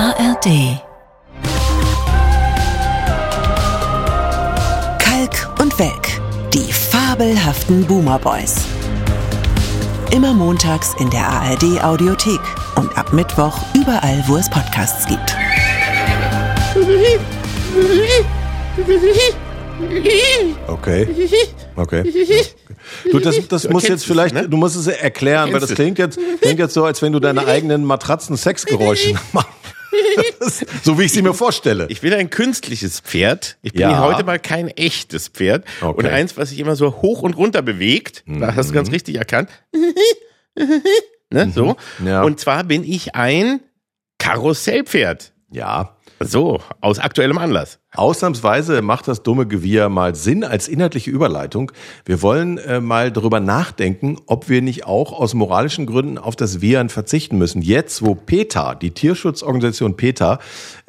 ARD. Kalk und Welk, die fabelhaften Boomer Boys. Immer montags in der ARD Audiothek und ab Mittwoch überall, wo es Podcasts gibt. Okay. Okay. Du, das, das muss jetzt vielleicht, ne? du musst es erklären, weil das klingt jetzt, klingt jetzt so, als wenn du deine eigenen Matratzen-Sexgeräusche machst. so wie ich sie mir vorstelle. Ich will ein künstliches Pferd. Ich bin ja. heute mal kein echtes Pferd. Okay. Und eins, was sich immer so hoch und runter bewegt. Mhm. Da hast du ganz richtig erkannt. ne? Mhm. So. Ja. Und zwar bin ich ein Karussellpferd. Ja. So, aus aktuellem Anlass. Ausnahmsweise macht das dumme Gewirr mal Sinn als inhaltliche Überleitung. Wir wollen äh, mal darüber nachdenken, ob wir nicht auch aus moralischen Gründen auf das Viren verzichten müssen. Jetzt, wo PETA, die Tierschutzorganisation PETA,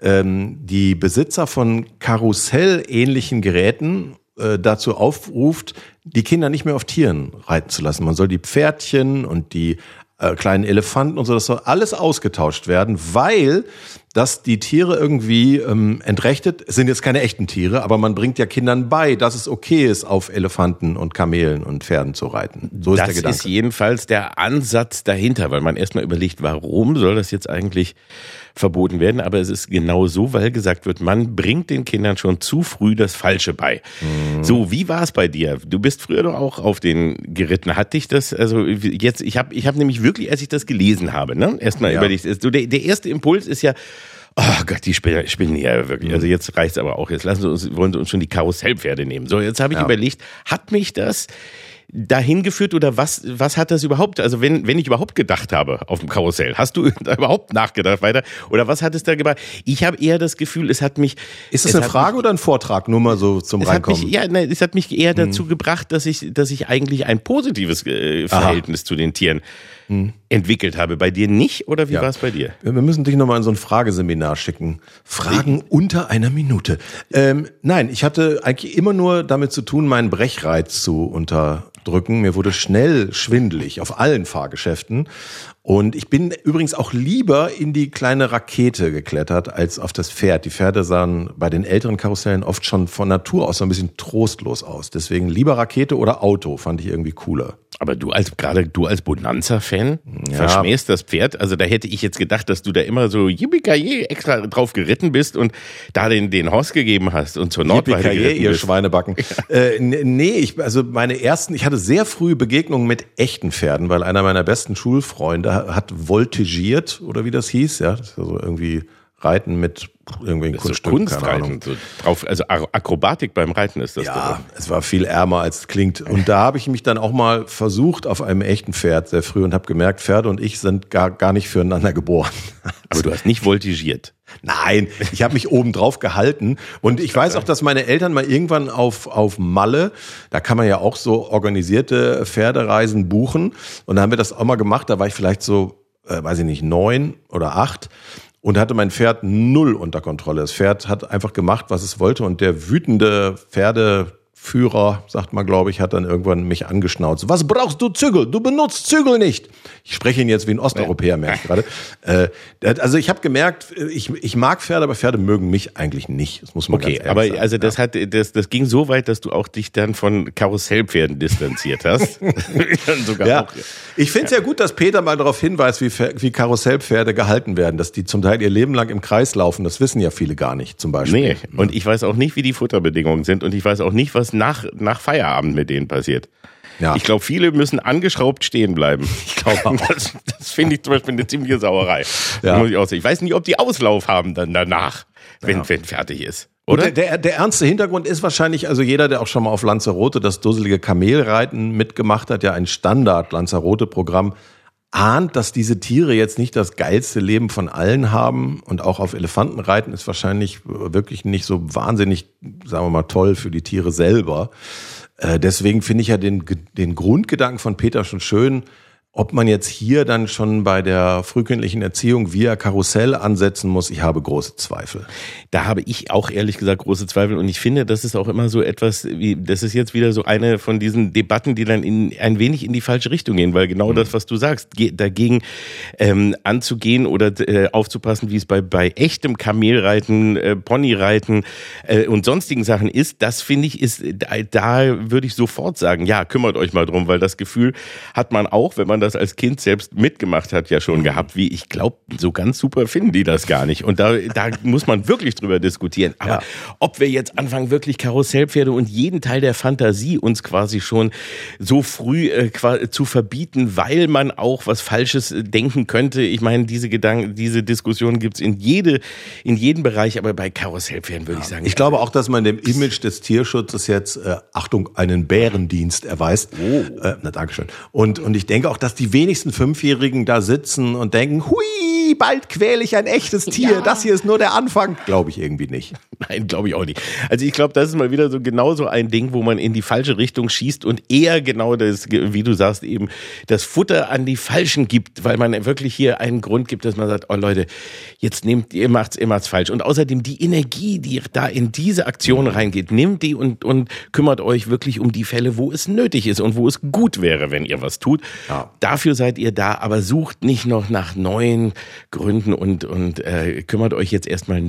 ähm, die Besitzer von Karussell-ähnlichen Geräten äh, dazu aufruft, die Kinder nicht mehr auf Tieren reiten zu lassen. Man soll die Pferdchen und die äh, kleinen Elefanten und so, das soll alles ausgetauscht werden, weil dass die Tiere irgendwie ähm, entrechtet, es sind jetzt keine echten Tiere, aber man bringt ja Kindern bei, dass es okay ist, auf Elefanten und Kamelen und Pferden zu reiten. So ist das der Gedanke. ist jedenfalls der Ansatz dahinter, weil man erstmal überlegt, warum soll das jetzt eigentlich verboten werden, aber es ist genau so, weil gesagt wird, man bringt den Kindern schon zu früh das Falsche bei. Mhm. So, wie war es bei dir? Du bist früher doch auch auf den geritten. Hat dich das, also jetzt, ich habe ich hab nämlich wirklich, als ich das gelesen habe, ne, erstmal ja. überlegt, so der, der erste Impuls ist ja, Oh Gott, die spinnen, spinnen ja wirklich. Also jetzt reicht's aber auch. Jetzt lassen sie uns, wollen sie uns schon die Karussellpferde nehmen. So, jetzt habe ich ja. überlegt, hat mich das dahin geführt oder was, was hat das überhaupt, also wenn, wenn ich überhaupt gedacht habe auf dem Karussell, hast du da überhaupt nachgedacht weiter oder was hat es da gemacht? Ich habe eher das Gefühl, es hat mich. Ist das eine Frage mich, oder ein Vortrag, nur mal so zum Reinkommen? Mich, ja, nein, es hat mich eher dazu hm. gebracht, dass ich, dass ich eigentlich ein positives äh, Verhältnis Aha. zu den Tieren hm. entwickelt habe. Bei dir nicht oder wie ja. war es bei dir? Wir müssen dich nochmal in so ein Frageseminar schicken. Fragen ich? unter einer Minute. Ähm, nein, ich hatte eigentlich immer nur damit zu tun, meinen Brechreiz zu unterdrücken. Mir wurde schnell schwindelig auf allen Fahrgeschäften. Und ich bin übrigens auch lieber in die kleine Rakete geklettert als auf das Pferd. Die Pferde sahen bei den älteren Karussellen oft schon von Natur aus so ein bisschen trostlos aus. Deswegen lieber Rakete oder Auto fand ich irgendwie cooler. Aber du als gerade du als Bonanza-Fan ja. verschmähst das Pferd. Also da hätte ich jetzt gedacht, dass du da immer so yippie extra drauf geritten bist und da den den Horst gegeben hast und zur Nordweide geritten ihr bist. Schweinebacken. Ja. Äh, nee, ich also meine ersten, ich hatte sehr früh Begegnungen mit echten Pferden, weil einer meiner besten Schulfreunde hat voltigiert oder wie das hieß, ja, das ist also irgendwie Reiten mit irgendwie Kunststück, Kunstreiten, so drauf, also Akrobatik beim Reiten ist das. Ja, doch. es war viel ärmer als es klingt. Und da habe ich mich dann auch mal versucht auf einem echten Pferd sehr früh und habe gemerkt, Pferde und ich sind gar, gar nicht füreinander geboren. Aber du hast nicht voltigiert. Nein, ich habe mich oben drauf gehalten und ich weiß auch, dass meine Eltern mal irgendwann auf auf Malle, da kann man ja auch so organisierte Pferdereisen buchen und da haben wir das auch mal gemacht, da war ich vielleicht so äh, weiß ich nicht, neun oder acht und hatte mein Pferd null unter Kontrolle. Das Pferd hat einfach gemacht, was es wollte und der wütende Pferde Führer, sagt man, glaube ich, hat dann irgendwann mich angeschnauzt. Was brauchst du Zügel? Du benutzt Zügel nicht. Ich spreche ihn jetzt wie ein Osteuropäer, merke ich gerade. Äh, also ich habe gemerkt, ich, ich mag Pferde, aber Pferde mögen mich eigentlich nicht. Das muss man okay, ganz aber sagen. also das hat das, das ging so weit, dass du auch dich dann von Karussellpferden distanziert hast. ja. Auch, ich finde es ja. ja. gut, dass Peter mal darauf hinweist, wie, wie Karussellpferde gehalten werden, dass die zum Teil ihr Leben lang im Kreis laufen. Das wissen ja viele gar nicht, zum Beispiel. Nee, und ich weiß auch nicht, wie die Futterbedingungen sind und ich weiß auch nicht, was nach, nach Feierabend mit denen passiert. Ja. Ich glaube, viele müssen angeschraubt stehen bleiben. Ich glaube, das, das finde ich zum Beispiel eine ziemliche Sauerei. Ja. Muss ich, auch sagen. ich weiß nicht, ob die Auslauf haben dann danach, wenn, ja. wenn fertig ist. Oder? Der, der, der ernste Hintergrund ist wahrscheinlich, also jeder, der auch schon mal auf Lanzarote das dusselige Kamelreiten mitgemacht hat, ja ein Standard-Lanzarote-Programm, ahnt, dass diese Tiere jetzt nicht das geilste Leben von allen haben und auch auf Elefanten reiten ist wahrscheinlich wirklich nicht so wahnsinnig, sagen wir mal, toll für die Tiere selber. Äh, deswegen finde ich ja den, den Grundgedanken von Peter schon schön, Ob man jetzt hier dann schon bei der frühkindlichen Erziehung via Karussell ansetzen muss, ich habe große Zweifel. Da habe ich auch ehrlich gesagt große Zweifel und ich finde, das ist auch immer so etwas, wie das ist jetzt wieder so eine von diesen Debatten, die dann in, ein wenig in die falsche Richtung gehen, weil genau mhm. das, was du sagst, dagegen ähm, anzugehen oder äh, aufzupassen, wie es bei bei echtem Kamelreiten, äh, Ponyreiten äh, und sonstigen Sachen ist, das finde ich ist da, da würde ich sofort sagen, ja, kümmert euch mal drum, weil das Gefühl hat man auch, wenn man das als Kind selbst mitgemacht hat, ja schon gehabt, wie ich glaube, so ganz super finden die das gar nicht. Und da, da muss man wirklich drüber diskutieren. Aber ja. ob wir jetzt anfangen, wirklich Karussellpferde und jeden Teil der Fantasie uns quasi schon so früh äh, zu verbieten, weil man auch was Falsches äh, denken könnte. Ich meine, diese Gedanken, diese Diskussion gibt's in jede, in jedem Bereich, aber bei Karussellpferden würde ja. ich sagen. Ich glaube auch, dass man dem Image des Tierschutzes jetzt, äh, Achtung, einen Bärendienst erweist. Oh. Äh, na, Dankeschön. Und, und ich denke auch, dass die wenigsten Fünfjährigen da sitzen und denken, hui, bald quäle ich ein echtes Tier. Ja. Das hier ist nur der Anfang. Glaube ich irgendwie nicht. Nein, glaube ich auch nicht. Also ich glaube, das ist mal wieder so genau so ein Ding, wo man in die falsche Richtung schießt und eher genau das, wie du sagst, eben das Futter an die Falschen gibt, weil man wirklich hier einen Grund gibt, dass man sagt, oh Leute, jetzt nehmt ihr macht's immer falsch. Und außerdem die Energie, die da in diese Aktion reingeht, nimmt die und, und kümmert euch wirklich um die Fälle, wo es nötig ist und wo es gut wäre, wenn ihr was tut. Ja. Dafür seid ihr da, aber sucht nicht noch nach neuen Gründen und, und äh, kümmert euch jetzt erstmal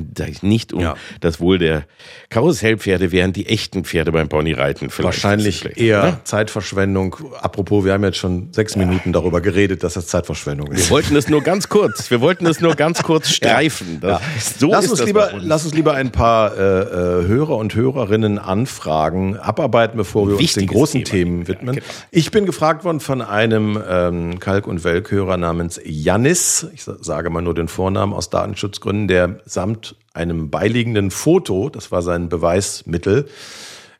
nicht um ja. das Wohl der Karussellpferde, während die echten Pferde beim Ponyreiten vielleicht. Wahrscheinlich eher ne? Zeitverschwendung. Apropos, wir haben jetzt schon sechs Minuten darüber geredet, dass das Zeitverschwendung ist. Wir wollten es nur ganz kurz, wir wollten es nur ganz kurz streifen. Ja. So lass, uns lieber, uns. lass uns lieber ein paar äh, äh, Hörer und Hörerinnen anfragen, abarbeiten, bevor wir Wichtiges uns den großen Thema. Themen widmen. Ja, genau. Ich bin gefragt worden von einem ähm, Kalk- und Welkhörer namens Jannis, ich sage mal nur den Vornamen aus Datenschutzgründen, der samt einem beiliegenden Foto, das war sein Beweismittel,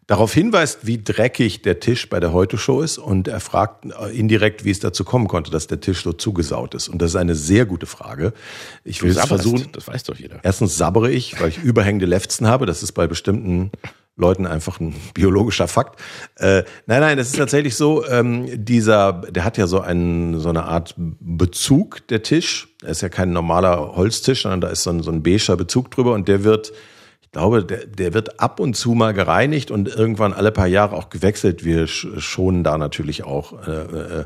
darauf hinweist, wie dreckig der Tisch bei der Heute-Show ist und er fragt äh, indirekt, wie es dazu kommen konnte, dass der Tisch so zugesaut ist. Und das ist eine sehr gute Frage. Ich will es versuchen. Das weiß doch jeder. Erstens sabbere ich, weil ich überhängende Lefzen habe. Das ist bei bestimmten Leuten einfach ein biologischer Fakt. Äh, nein, nein, das ist tatsächlich so, ähm, dieser, der hat ja so einen, so eine Art Bezug, der Tisch. Er ist ja kein normaler Holztisch, sondern da ist so ein, so ein beiger Bezug drüber und der wird, ich glaube, der, der wird ab und zu mal gereinigt und irgendwann alle paar Jahre auch gewechselt. Wir schonen da natürlich auch. Äh, äh,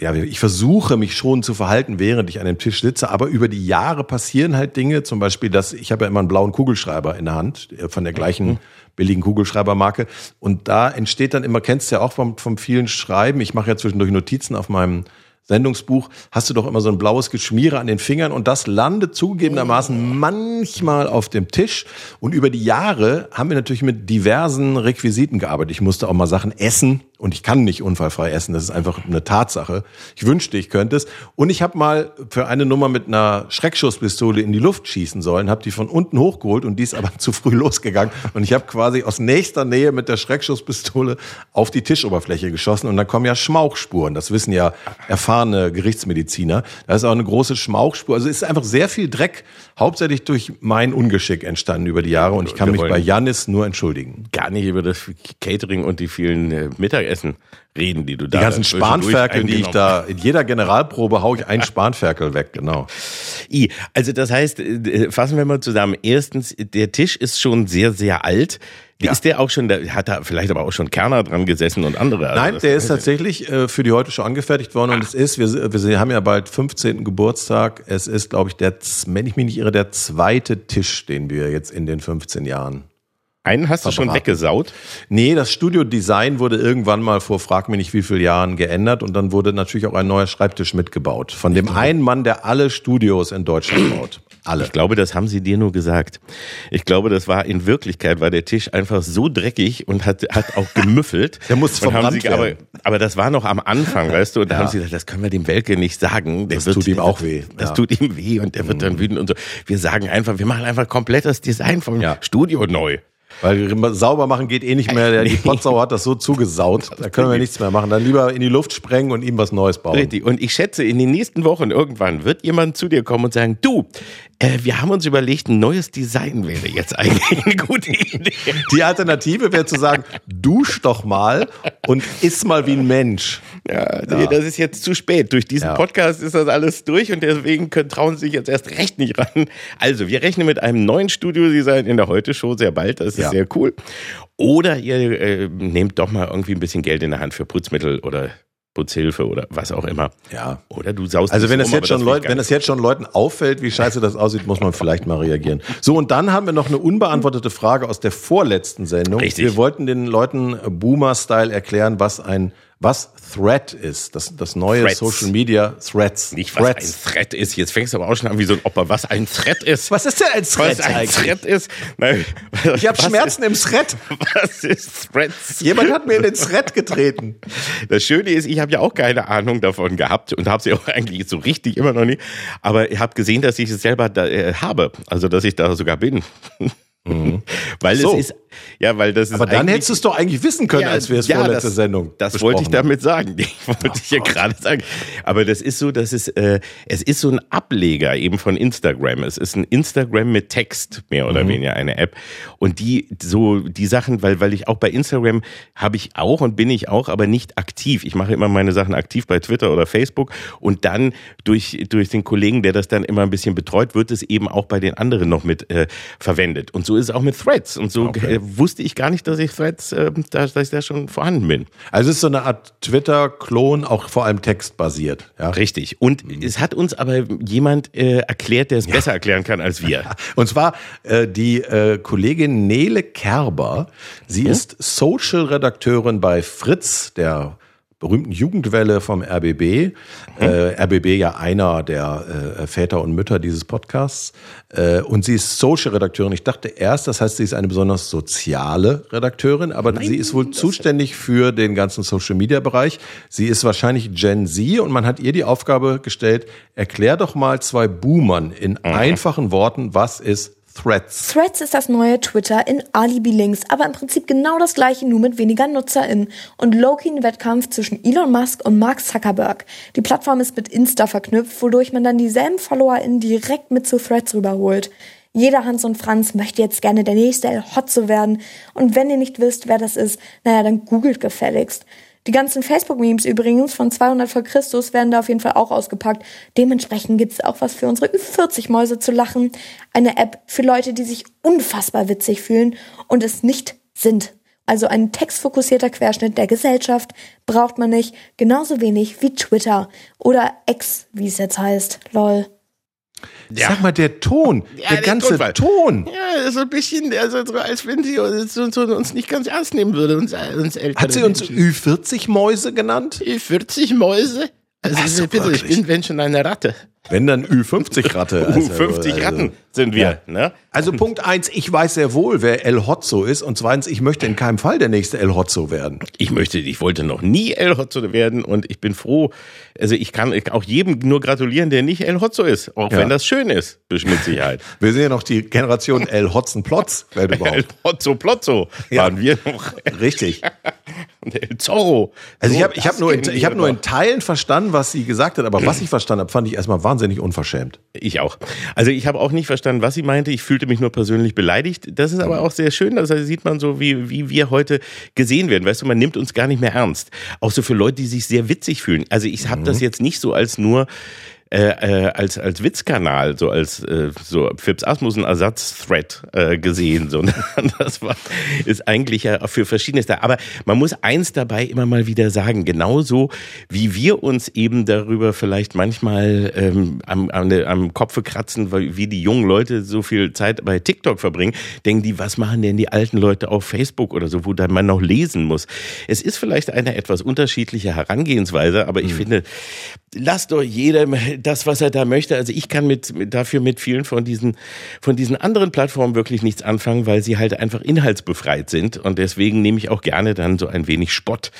ja, ich versuche mich schon zu verhalten, während ich an dem Tisch sitze, aber über die Jahre passieren halt Dinge, zum Beispiel, dass ich habe ja immer einen blauen Kugelschreiber in der Hand, äh, von der gleichen mhm billigen Kugelschreibermarke. Und da entsteht dann immer, kennst du ja auch vom, vom vielen Schreiben, ich mache ja zwischendurch Notizen auf meinem Sendungsbuch, hast du doch immer so ein blaues Geschmiere an den Fingern und das landet zugegebenermaßen manchmal auf dem Tisch. Und über die Jahre haben wir natürlich mit diversen Requisiten gearbeitet. Ich musste auch mal Sachen essen, und ich kann nicht unfallfrei essen, das ist einfach eine Tatsache. Ich wünschte, ich könnte es. Und ich habe mal für eine Nummer mit einer Schreckschusspistole in die Luft schießen sollen, habe die von unten hochgeholt und die ist aber zu früh losgegangen. Und ich habe quasi aus nächster Nähe mit der Schreckschusspistole auf die Tischoberfläche geschossen. Und dann kommen ja Schmauchspuren. Das wissen ja erfahrene Gerichtsmediziner. Da ist auch eine große Schmauchspur. Also es ist einfach sehr viel Dreck, hauptsächlich durch mein Ungeschick entstanden über die Jahre. Und ich kann mich bei Janis nur entschuldigen. Gar nicht über das Catering und die vielen äh, Mittag Mittagessen reden, die du da Die ganzen Spanferkel, die ich da, in jeder Generalprobe hau ich einen Spanferkel weg, genau. I, also das heißt, äh, fassen wir mal zusammen. Erstens, der Tisch ist schon sehr, sehr alt. Ja. Ist der auch schon, der hat da vielleicht aber auch schon Kerner dran gesessen und andere? Also Nein, der ist tatsächlich äh, für die heute schon angefertigt worden und es ist, wir, wir haben ja bald 15. Geburtstag. Es ist, glaube ich, der, wenn ich mich nicht irre, der zweite Tisch, den wir jetzt in den 15 Jahren einen hast du schon weggesaut? Nee, das Studiodesign wurde irgendwann mal vor frag mich nicht wie viele Jahren geändert und dann wurde natürlich auch ein neuer Schreibtisch mitgebaut. Von dem einen Mann, der alle Studios in Deutschland baut. Alle. Ich glaube, das haben sie dir nur gesagt. Ich glaube, das war in Wirklichkeit, war der Tisch einfach so dreckig und hat, hat auch gemüffelt. der musste verbrannt sie, aber, aber das war noch am Anfang, weißt du, und da ja. haben sie gesagt, das können wir dem Welke nicht sagen. Der das wird, tut ihm auch weh. Das ja. tut ihm weh und der wird dann mhm. wütend und so. Wir sagen einfach, wir machen einfach komplett das Design vom ja. Studio neu. Weil sauber machen geht eh nicht mehr. Der, die Potsau hat das so zugesaut. Da können wir nichts mehr machen. Dann lieber in die Luft sprengen und ihm was Neues bauen. Richtig. Und ich schätze, in den nächsten Wochen irgendwann wird jemand zu dir kommen und sagen, du, äh, wir haben uns überlegt, ein neues Design wäre jetzt eigentlich eine gute Idee. Die Alternative wäre zu sagen, dusch doch mal und iss mal wie ein Mensch. Ja, nee, das ist jetzt zu spät. Durch diesen Ja. Podcast ist das alles durch und deswegen können, trauen sie sich jetzt erst recht nicht ran. Also, wir rechnen mit einem neuen Studiodesign in der Heute-Show sehr bald. Das ist Ja. Sehr cool. Oder ihr äh, nehmt doch mal irgendwie ein bisschen Geld in der Hand für Putzmittel oder Putzhilfe oder was auch immer. Ja. Oder du saust Also wenn um, es jetzt schon gar wenn es jetzt schon Leuten auffällt, wie scheiße das aussieht, muss man vielleicht mal reagieren. So und dann haben wir noch eine unbeantwortete Frage aus der vorletzten Sendung. Richtig. Wir wollten den Leuten Boomer-Style erklären, was ein was Thread ist. Das das neue Threads. Social Media Threads. nicht, was ein Thread ist. Jetzt fängst du aber auch schon an wie so ein Opa. Was ein Thread ist. Was ist denn ein Thread was ein eigentlich? Thread ist? Nein, Ich habe Schmerzen im Thread. Ist, was ist Threads? Jemand hat mir in den Thread getreten. Das Schöne ist, ich habe ja auch keine Ahnung davon gehabt und habe sie auch eigentlich so richtig immer noch nie. Aber ich habe gesehen, dass ich es selber da, äh, habe, also dass ich da sogar bin. weil So. es ist, ja, weil das ist Aber dann hättest du es doch eigentlich wissen können, als wir es ja, vorletzte das, Sendung Das wollte ich damit sagen. Ich wollte ich ja gerade sagen. Aber das ist so, dass es, äh, es ist so ein Ableger eben von Instagram. Es ist ein Instagram mit Text, mehr oder Mhm. weniger eine App. Und die, so, die Sachen, weil, weil ich auch bei Instagram habe ich auch und bin ich auch, aber nicht aktiv. Ich mache immer meine Sachen aktiv bei Twitter oder Facebook und dann durch, durch den Kollegen, der das dann immer ein bisschen betreut, wird es eben auch bei den anderen noch mit äh, verwendet. Und so ist es auch mit Threads. Und so äh, wusste ich gar nicht, dass ich Threads, äh, da, dass ich da schon vorhanden bin. Also es ist so eine Art Twitter-Klon, auch vor allem textbasiert. Ja? Richtig. Und es hat uns aber jemand äh, erklärt, der es besser erklären kann als wir. Und zwar äh, die äh, Kollegin Nele Kerber. Sie ist Social-Redakteurin bei Fritz, der berühmten Jugendwelle vom RBB. Äh, RBB ja einer der äh, Väter und Mütter dieses Podcasts. Äh, und sie ist Social-Redakteurin. Ich dachte erst, das heißt, sie ist eine besonders soziale Redakteurin, aber sie ist wohl zuständig für den ganzen Social-Media-Bereich. Sie ist wahrscheinlich Gen Z und man hat ihr die Aufgabe gestellt, erklär doch mal zwei Boomern in einfachen Worten, was ist Threads? Threads ist das neue Twitter in Alibi-Links, aber im Prinzip genau das gleiche, nur mit weniger NutzerInnen und low-key ein Wettkampf zwischen Elon Musk und Mark Zuckerberg. Die Plattform ist mit Insta verknüpft, wodurch man dann dieselben FollowerInnen direkt mit zu Threads rüberholt. Jeder Hans und Franz möchte jetzt gerne der nächste El Hotzo werden. Und wenn ihr nicht wisst, wer das ist, naja, dann googelt gefälligst. Die ganzen Facebook-Memes übrigens von 200 vor Christus werden da auf jeden Fall auch ausgepackt. Dementsprechend gibt's auch was für unsere Ü40-Mäuse zu lachen. Eine App für Leute, die sich unfassbar witzig fühlen und es nicht sind. Also ein textfokussierter Querschnitt der Gesellschaft braucht man nicht, genauso wenig wie Twitter oder X, wie es jetzt heißt. Lol. Sag mal, der Ton, Ja, der der ganze Tonfall. Ton. Ja, so ein bisschen, also so, als wenn sie uns, uns, uns nicht ganz ernst nehmen würde, uns, uns ältere Hat sie uns Menschen. Ü40-Mäuse genannt? 40 Mäuse? Also, Also bitte, ich bin, wenn schon eine Ratte. Wenn dann Ü50-Ratte. Uh, 50 Ratten sind wir, ne? Also Punkt eins, ich weiß sehr wohl, wer El Hotzo ist. Und zweitens, ich möchte in keinem Fall der nächste El Hotzo werden. Ich möchte, ich wollte noch nie El Hotzo werden und ich bin froh. Also ich kann auch jedem nur gratulieren, der nicht El Hotzo ist, auch Ja. wenn das schön ist, mit Sicherheit. Wir sind ja noch die Generation El Hotzen-Plotz, wenn El. Hotzo Plotzo Ja. waren wir noch. Richtig. Und El Zorro. Also ich So, habe ich hab nur, in, ich hab nur in. Teilen verstanden, was sie gesagt hat, aber was ich verstanden habe, fand ich erstmal wahnsinnig unverschämt. Ich auch. Also ich habe auch nicht verstanden, was sie meinte. Ich fühlte mich nur persönlich beleidigt. Das ist aber auch sehr schön. Das sieht man so, wie, wie wir heute gesehen werden. Weißt du, man nimmt uns gar nicht mehr ernst. Auch so für Leute, die sich sehr witzig fühlen. Also ich habe das jetzt nicht so als nur äh, äh, als als Witzkanal, so als äh, so Fips Asmussen Ersatz-Thread äh, gesehen, sondern das war ist eigentlich ja für Verschiedenes da. Aber man muss eins dabei immer mal wieder sagen: Genauso wie wir uns eben darüber vielleicht manchmal ähm, am, am, am Kopfe kratzen, weil wie die jungen Leute so viel Zeit bei TikTok verbringen, denken die, was machen denn die alten Leute auf Facebook oder so, wo dann man noch lesen muss. Es ist vielleicht eine etwas unterschiedliche Herangehensweise, aber ich finde, lasst doch jedem das, was er da möchte. Also ich kann mit, dafür mit vielen von diesen von diesen anderen Plattformen wirklich nichts anfangen, weil sie halt einfach inhaltsbefreit sind und deswegen nehme ich auch gerne dann so ein wenig Spott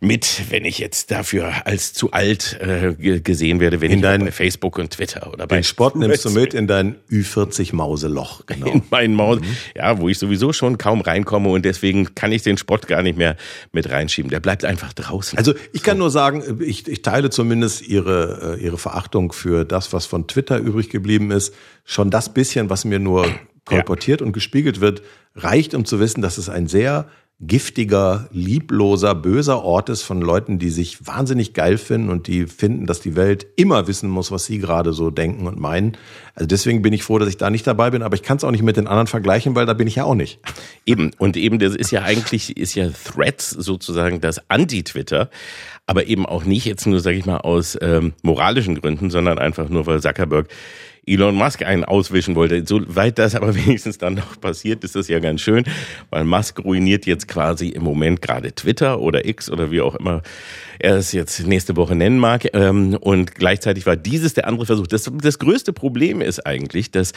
mit, wenn ich jetzt dafür als zu alt äh, gesehen werde, wenn In ich dein- bei Facebook und Twitter oder bei Den Sport nimmst du mit in dein Ü40-Mauseloch. Genau. in meinen Maus, ja, wo ich sowieso schon kaum reinkomme und deswegen kann ich den Spott gar nicht mehr mit reinschieben. Der bleibt einfach draußen. Also ich kann nur sagen, ich, ich teile zumindest ihre, äh, ihre Verachtung für das, was von Twitter übrig geblieben ist. Schon das bisschen, was mir nur kolportiert und gespiegelt wird, reicht, um zu wissen, dass es ein sehr giftiger, liebloser, böser Ort ist von Leuten, die sich wahnsinnig geil finden und die finden, dass die Welt immer wissen muss, was sie gerade so denken und meinen. Also deswegen bin ich froh, dass ich da nicht dabei bin, aber ich kann es auch nicht mit den anderen vergleichen, weil da bin ich ja auch nicht. Eben, und eben, das ist ja eigentlich, ist ja Threads sozusagen das Anti-Twitter, aber eben auch nicht jetzt nur, sage ich mal, aus ähm, moralischen Gründen, sondern einfach nur, weil Zuckerberg Elon Musk einen auswischen wollte. Soweit das aber wenigstens dann noch passiert, ist das ja ganz schön, weil Musk ruiniert jetzt quasi im Moment gerade Twitter oder X oder wie auch immer er es jetzt nächste Woche nennen mag. Ähm, und gleichzeitig war dieses der andere Versuch. Das, das größte Problem ist eigentlich, dass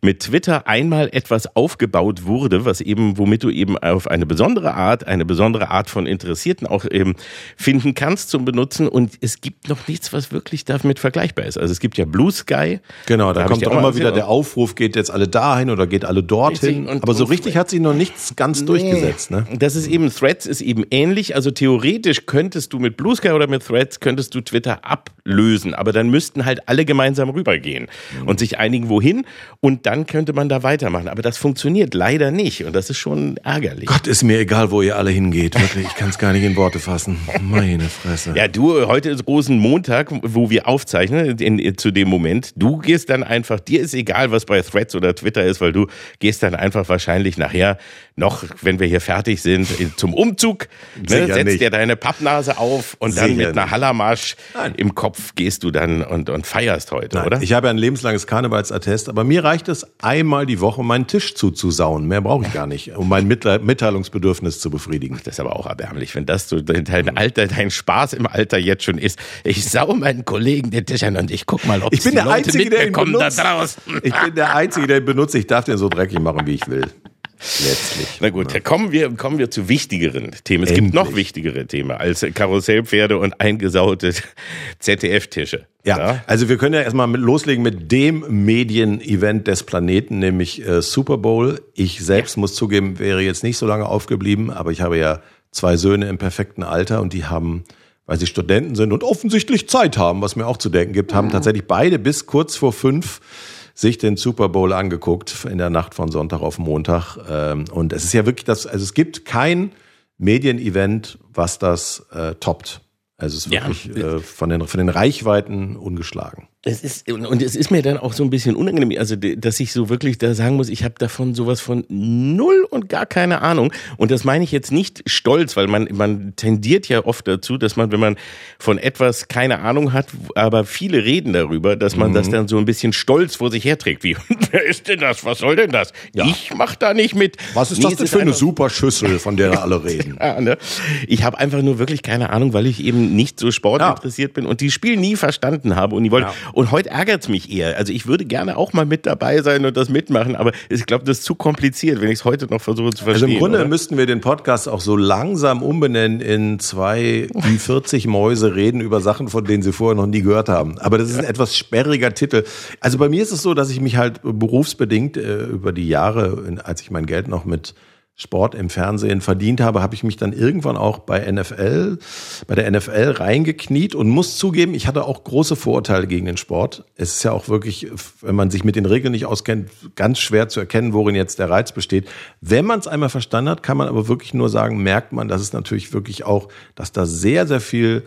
mit Twitter einmal etwas aufgebaut wurde, was eben, womit du eben auf eine besondere Art, eine besondere Art von Interessierten auch eben finden kannst zum Benutzen. Und es gibt noch nichts, was wirklich damit vergleichbar ist. Also es gibt ja Blue Sky. Genau, da, hab kommt auch immer wieder der Aufruf, geht jetzt alle dahin oder geht alle dorthin. Und- Aber so richtig hat sich noch nichts ganz durchgesetzt. Ne? Das ist eben, Threads ist eben ähnlich. Also theoretisch könntest du mit Blue Sky oder mit Threads könntest du Twitter ablösen, aber dann müssten halt alle gemeinsam rübergehen Mhm. und sich einigen wohin und dann könnte man da weitermachen. Aber das funktioniert leider nicht und das ist schon ärgerlich. Gott, ist mir egal, wo ihr alle hingeht. Wirklich, ich kann es gar nicht in Worte fassen. Meine Fresse. Ja, du, heute ist Rosenmontag, wo wir aufzeichnen, in, zu dem Moment. Du gehst dann einfach, dir ist egal, was bei Threads oder Twitter ist, weil du gehst dann einfach wahrscheinlich nachher noch, wenn wir hier fertig sind, in- zum Umzug, ne, setzt nicht. dir deine Pappnase auf und dann Sicher mit einer. Hallermarsch im Kopf gehst du dann und, und feierst heute, Nein, oder? Ich habe ja ein lebenslanges Karnevalsattest, aber mir reicht es einmal die Woche, meinen Tisch zuzusauen. Mehr brauche ich gar nicht, um mein Mitteilungsbedürfnis zu befriedigen. Das ist aber auch erbärmlich, wenn das so dein Alter, dein Spaß im Alter jetzt schon ist. Ich sau meinen Kollegen den Tisch an und ich guck mal, ob Ich bin die der Leute Einzige, der ihn da benutzt. draußen. Ich bin der Einzige, der ihn benutzt. Ich darf den so dreckig machen, wie ich will. Letztlich. Na gut, kommen wir, kommen wir zu wichtigeren Themen. Es gibt Endlich. noch wichtigere Themen als Karussellpferde und eingesaute ZDF-Tische. Ja, also wir können ja erstmal mit loslegen mit dem Medien-Event des Planeten, nämlich äh, Super Bowl. Ich selbst muss zugeben, wäre jetzt nicht so lange aufgeblieben, aber ich habe ja zwei Söhne im perfekten Alter und die haben, weil sie Studenten sind und offensichtlich Zeit haben, was mir auch zu denken gibt, haben tatsächlich beide bis kurz vor fünf sich den Super Bowl angeguckt in der Nacht von Sonntag auf Montag. Ähm, Und es ist ja wirklich das, also es gibt kein Medienevent, was das äh, toppt. Also es ist Ja. wirklich äh, von, den, von den Reichweiten ungeschlagen. Es ist, und es ist mir dann auch so ein bisschen unangenehm, also dass ich so wirklich da sagen muss, ich habe davon sowas von null und gar keine Ahnung. Und das meine ich jetzt nicht stolz, weil man, man tendiert ja oft dazu, dass man, wenn man von etwas keine Ahnung hat, aber viele reden darüber, dass man Mhm. das dann so ein bisschen stolz vor sich herträgt. Wie, wer ist denn das? Was soll denn das? Ich mach da nicht mit. Was ist Nee, das denn für eine super Schüssel, von der alle reden? ja, ne? Ich habe einfach nur wirklich keine Ahnung, weil ich eben nicht so sportinteressiert bin und die Spiel nie verstanden habe und die wollen. Und heute ärgert's mich eher. Also ich würde gerne auch mal mit dabei sein und das mitmachen, aber ich glaube, das ist zu kompliziert, wenn ich es heute noch versuche zu verstehen. Also im Grunde oder? müssten wir den Podcast auch so langsam umbenennen in zwei Ü40 Mäuse reden über Sachen, von denen sie vorher noch nie gehört haben. Aber das ist ein etwas sperriger Titel. Also bei mir ist es so, dass ich mich halt berufsbedingt äh, über die Jahre, als ich mein Geld noch mit Sport im Fernsehen verdient habe, habe ich mich dann irgendwann auch bei NFL, bei der NFL reingekniet und muss zugeben, ich hatte auch große Vorurteile gegen den Sport. Es ist ja auch wirklich, wenn man sich mit den Regeln nicht auskennt, ganz schwer zu erkennen, worin jetzt der Reiz besteht. Wenn man es einmal verstanden hat, kann man aber wirklich nur sagen, merkt man, dass es natürlich wirklich auch, dass da sehr, sehr viel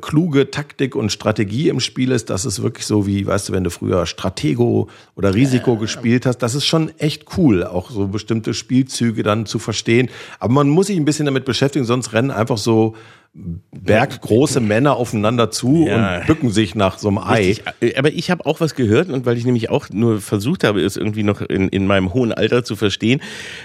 kluge Taktik und Strategie im Spiel ist, das ist wirklich so wie, weißt du, wenn du früher Stratego oder Risiko gespielt hast, das ist schon echt cool, auch so bestimmte Spielzüge dann zu verstehen. Aber man muss sich ein bisschen damit beschäftigen, sonst rennen einfach so berggroße Männer aufeinander zu Ja. und bücken sich nach so einem Ei. Richtig. Aber ich habe auch was gehört und weil ich nämlich auch nur versucht habe, es irgendwie noch in, in meinem hohen Alter zu verstehen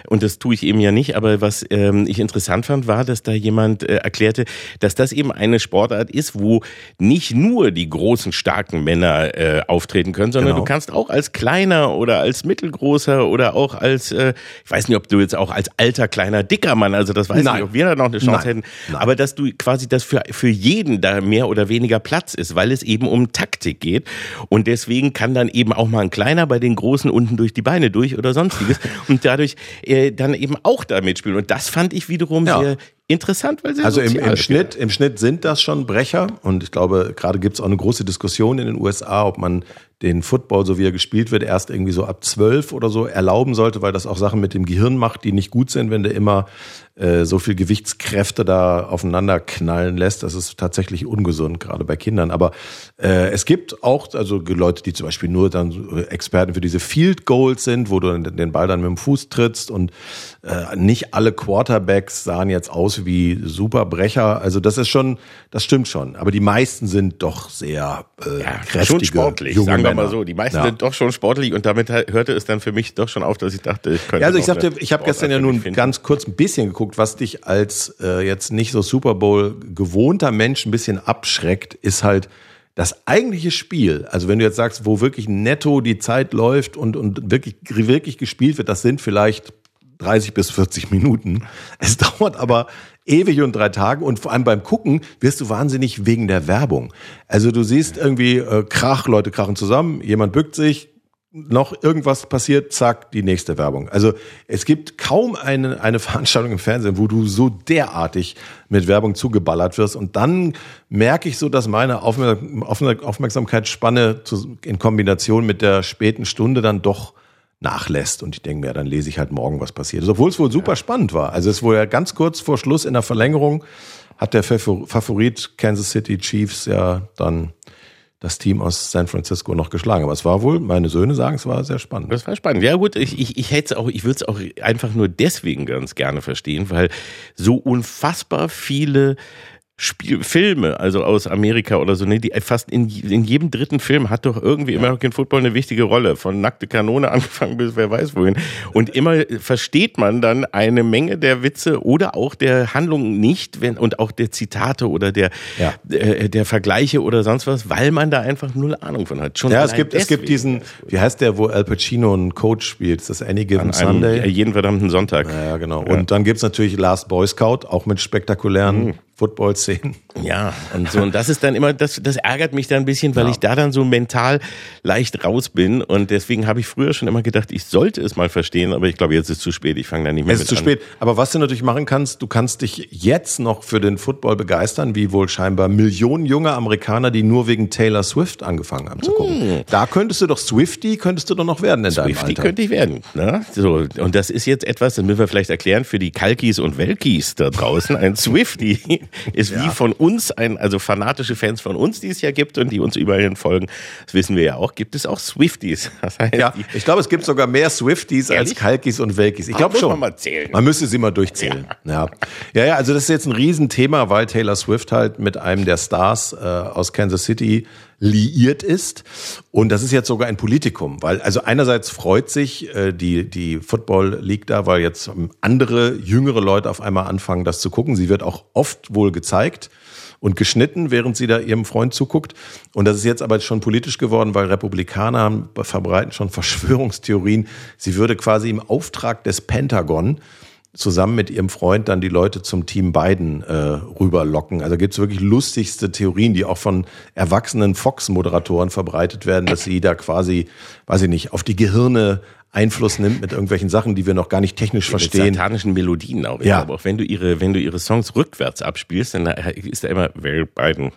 und das tue ich eben ja nicht, aber was ähm, ich interessant fand, war, dass da jemand äh, erklärte, dass das eben eine Sportart ist, wo nicht nur die großen, starken Männer äh, auftreten können, sondern Genau. du kannst auch als kleiner oder als mittelgroßer oder auch als, äh, ich weiß nicht, ob du jetzt auch als alter, kleiner, dicker Mann, also das weiß ich Nein. nicht, ob wir da noch eine Chance Nein. hätten, Nein. aber dass du quasi, dass für, für jeden da mehr oder weniger Platz ist, weil es eben um Taktik geht. Und deswegen kann dann eben auch mal ein kleiner bei den Großen unten durch die Beine durch oder sonstiges und dadurch äh, dann eben auch da mitspielen. Und das fand ich wiederum Ja. sehr interessant, weil sehr Also im, im, Schnitt, im Schnitt sind das schon Brecher und ich glaube, gerade gibt es auch eine große Diskussion in den USA, ob man den Football, so wie er gespielt wird, erst irgendwie so ab zwölf oder so erlauben sollte, weil das auch Sachen mit dem Gehirn macht, die nicht gut sind, wenn du immer äh, so viel Gewichtskräfte da aufeinander knallen lässt. Das ist tatsächlich ungesund, gerade bei Kindern. Aber äh, es gibt auch also Leute, die zum Beispiel nur dann so Experten für diese Field Goals sind, wo du den den Ball dann mit dem Fuß trittst und äh, nicht alle Quarterbacks sahen jetzt aus wie Superbrecher. Also das ist schon, das stimmt schon. Aber die meisten sind doch sehr äh, Ja, kräftige, schon sportlich, junge sagen wir mal so. Die meisten Ja. sind doch schon sportlich und damit hörte es dann für mich doch schon auf, dass ich dachte, ich könnte. Ja, also ich sagte, ich habe gestern ja nun ganz kurz ein bisschen geguckt, was dich als äh, jetzt nicht so Super Bowl gewohnter Mensch ein bisschen abschreckt, ist halt das eigentliche Spiel. Also wenn du jetzt sagst, wo wirklich netto die Zeit läuft und, und wirklich, wirklich gespielt wird, das sind vielleicht 30 bis 40 Minuten. Es dauert aber ewig und drei Tage und vor allem beim Gucken wirst du wahnsinnig wegen der Werbung. Also du siehst irgendwie äh, Krach, Leute krachen zusammen, jemand bückt sich, noch irgendwas passiert, zack, die nächste Werbung. Also es gibt kaum eine, eine Veranstaltung im Fernsehen, wo du so derartig mit Werbung zugeballert wirst. Und dann merke ich so, dass meine Aufmer- Aufmer- Aufmerksamkeitsspanne in Kombination mit der späten Stunde dann doch nachlässt. Und ich denke mir, dann lese ich halt morgen, was passiert ist. Obwohl es wohl super spannend war. Also es wurde ja ganz kurz vor Schluss in der Verlängerung hat der Favor- Favorit Kansas City Chiefs ja dann das Team aus San Francisco noch geschlagen. Aber es war wohl, meine Söhne sagen, es war sehr spannend. Das war spannend. Ja gut, ich, ich, ich hätte es auch, ich würde es auch einfach nur deswegen ganz gerne verstehen, weil so unfassbar viele Spiel, Filme, also aus Amerika oder so, ne, die fast in, in jedem dritten Film hat doch irgendwie American Football eine wichtige Rolle. Von nackte Kanone angefangen bis wer weiß wohin. Und immer versteht man dann eine Menge der Witze oder auch der Handlungen nicht, wenn, und auch der Zitate oder der, Ja. äh, der Vergleiche oder sonst was, weil man da einfach null Ahnung von hat. Schon Ja, es gibt, es gibt diesen, wie heißt der, wo Al Pacino einen Coach spielt? Ist das Any Given An einem, Sunday? jeden verdammten Sonntag. Ja, genau. Und dann gibt's natürlich Last Boy Scout, auch mit spektakulären Mhm. Football-Szenen. Ja, und so, und das ist dann immer, das, das ärgert mich dann ein bisschen, weil ich da dann so mental leicht raus bin. Und deswegen habe ich früher schon immer gedacht, ich sollte es mal verstehen, aber ich glaube, jetzt ist es zu spät. Ich fange da nicht mehr Es mit ist zu an. spät. Aber was du natürlich machen kannst, du kannst dich jetzt noch für den Football begeistern, wie wohl scheinbar Millionen junge Amerikaner, die nur wegen Taylor Swift angefangen haben zu gucken. Da könntest du doch Swifty, könntest du doch noch werden in deinem Hm. Swifty könnte ich werden. Ne? So, und das ist jetzt etwas, das müssen wir vielleicht erklären für die Kalkis und Welkis da draußen. Ein Swifty ist wie von uns, ein, also fanatische Fans von uns, die es ja gibt und die uns überall folgen, das wissen wir ja auch, gibt es auch Swifties. Das heißt, Ja, ich glaube, es gibt sogar mehr Swifties als Ehrlich? Kalkis und Welkis. Ich glaube schon. man mal zählen. Man müsste sie mal durchzählen. Ja. ja, ja, also das ist jetzt ein Riesenthema, weil Taylor Swift halt mit einem der Stars äh, aus Kansas City liiert ist. Und das ist jetzt sogar ein Politikum, weil also einerseits freut sich äh, die, die Football League da, weil jetzt andere, jüngere Leute auf einmal anfangen, das zu gucken. Sie wird auch oft wohl gezeigt und geschnitten, während sie da ihrem Freund zuguckt. Und das ist jetzt aber schon politisch geworden, weil Republikaner verbreiten schon Verschwörungstheorien. Sie würde quasi im Auftrag des Pentagon zusammen mit ihrem Freund dann die Leute zum Team Biden äh, rüberlocken. Also gibt es wirklich lustigste Theorien, die auch von erwachsenen Fox-Moderatoren verbreitet werden, dass sie da quasi, weiß ich nicht, auf die Gehirne Einfluss nimmt mit irgendwelchen Sachen, die wir noch gar nicht technisch mit verstehen. satanischen Melodien auch. Ja. glaube, auch wenn du ihre, wenn du ihre Songs rückwärts abspielst, dann ist da immer Wähl Biden.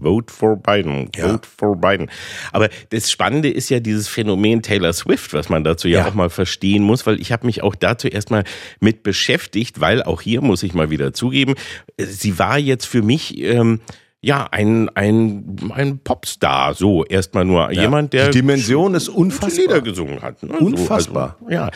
Vote for Biden, Ja. vote for Biden. Aber das Spannende ist ja dieses Phänomen Taylor Swift, was man dazu ja, Ja. auch mal verstehen muss, weil ich habe mich auch dazu erstmal mit beschäftigt, weil auch hier muss ich mal wieder zugeben, sie war jetzt für mich ähm, ja, ein, ein, ein Popstar, so erstmal nur. Ja. Jemand, der die Dimension ist unfassbar. Lieder gesungen hat. Ne? Unfassbar. So, also, ja.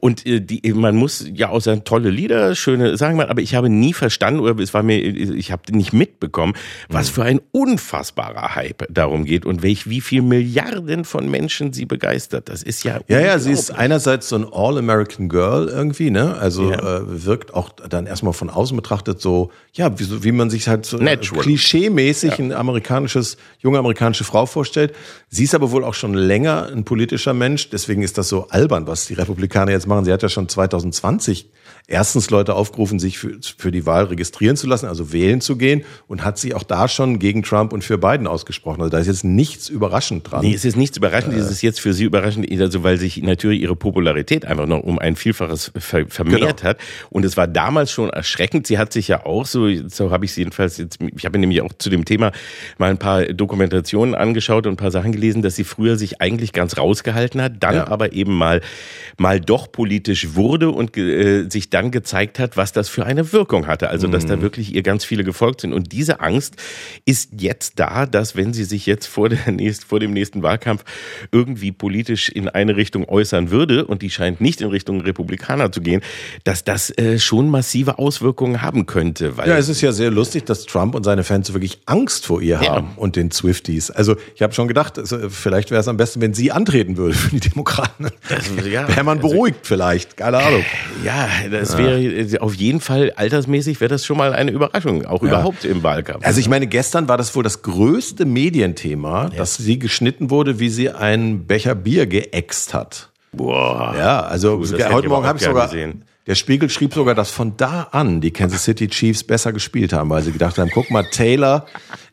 Und äh, die, man muss ja auch sagen, tolle Lieder, schöne sagen wir, aber ich habe nie verstanden oder es war mir, ich habe nicht mitbekommen, was für ein unfassbarer Hype darum geht und welch, wie viel Milliarden von Menschen sie begeistert. Das ist ja. Ja, ja, sie ist einerseits so ein All-American Girl irgendwie, ne? Also ja. äh, wirkt auch dann erstmal von außen betrachtet so, ja, wie, wie man sich halt so Natural. Klischee mäßig ja. ein amerikanisches, junge amerikanische Frau vorstellt. Sie ist aber wohl auch schon länger ein politischer Mensch, deswegen ist das so albern, was die Republikaner jetzt machen. Sie hat ja schon 2020 erstens Leute aufgerufen, sich für, für die Wahl registrieren zu lassen, also wählen zu gehen und hat sich auch da schon gegen Trump und für Biden ausgesprochen. Also da ist jetzt nichts überraschend dran. Nee, es ist nichts überraschend, äh, es ist jetzt für sie überraschend, also weil sich natürlich ihre Popularität einfach noch um ein Vielfaches ver vermehrt genau. hat. Und es war damals schon erschreckend. Sie hat sich ja auch so, so habe ich sie jedenfalls jetzt, ich habe nämlich auch zu dem Thema mal ein paar Dokumentationen angeschaut und ein paar Sachen gelesen, dass sie früher sich eigentlich ganz rausgehalten hat, dann ja. aber eben mal, mal doch politisch wurde und äh, sich dann gezeigt hat, was das für eine Wirkung hatte. Also, dass da mhm. wirklich ihr ganz viele gefolgt sind. Und diese Angst ist jetzt da, dass wenn sie sich jetzt vor, der nächst, vor dem nächsten Wahlkampf irgendwie politisch in eine Richtung äußern würde, und die scheint nicht in Richtung Republikaner zu gehen, dass das äh, schon massive Auswirkungen haben könnte. Ja, es ist ja sehr lustig, dass Trump und seine Fans wirklich Angst vor ihr ja. haben und den Swifties. Also ich habe schon gedacht, also, vielleicht wäre es am besten, wenn sie antreten würde für die Demokraten. Ja, wäre man also beruhigt also, vielleicht, keine Ahnung. Ja, das das wäre auf jeden Fall altersmäßig wäre das schon mal eine Überraschung, auch ja. überhaupt im Wahlkampf. Also ich meine, gestern war das wohl das größte Medienthema, ja. dass sie geschnitten wurde, wie sie einen Becher Bier geäxt hat. Boah. Ja, also Puh, heute Morgen habe ich sogar gesehen. Der Spiegel schrieb sogar, dass von da an die Kansas City Chiefs besser gespielt haben, weil sie gedacht haben, guck mal, Taylor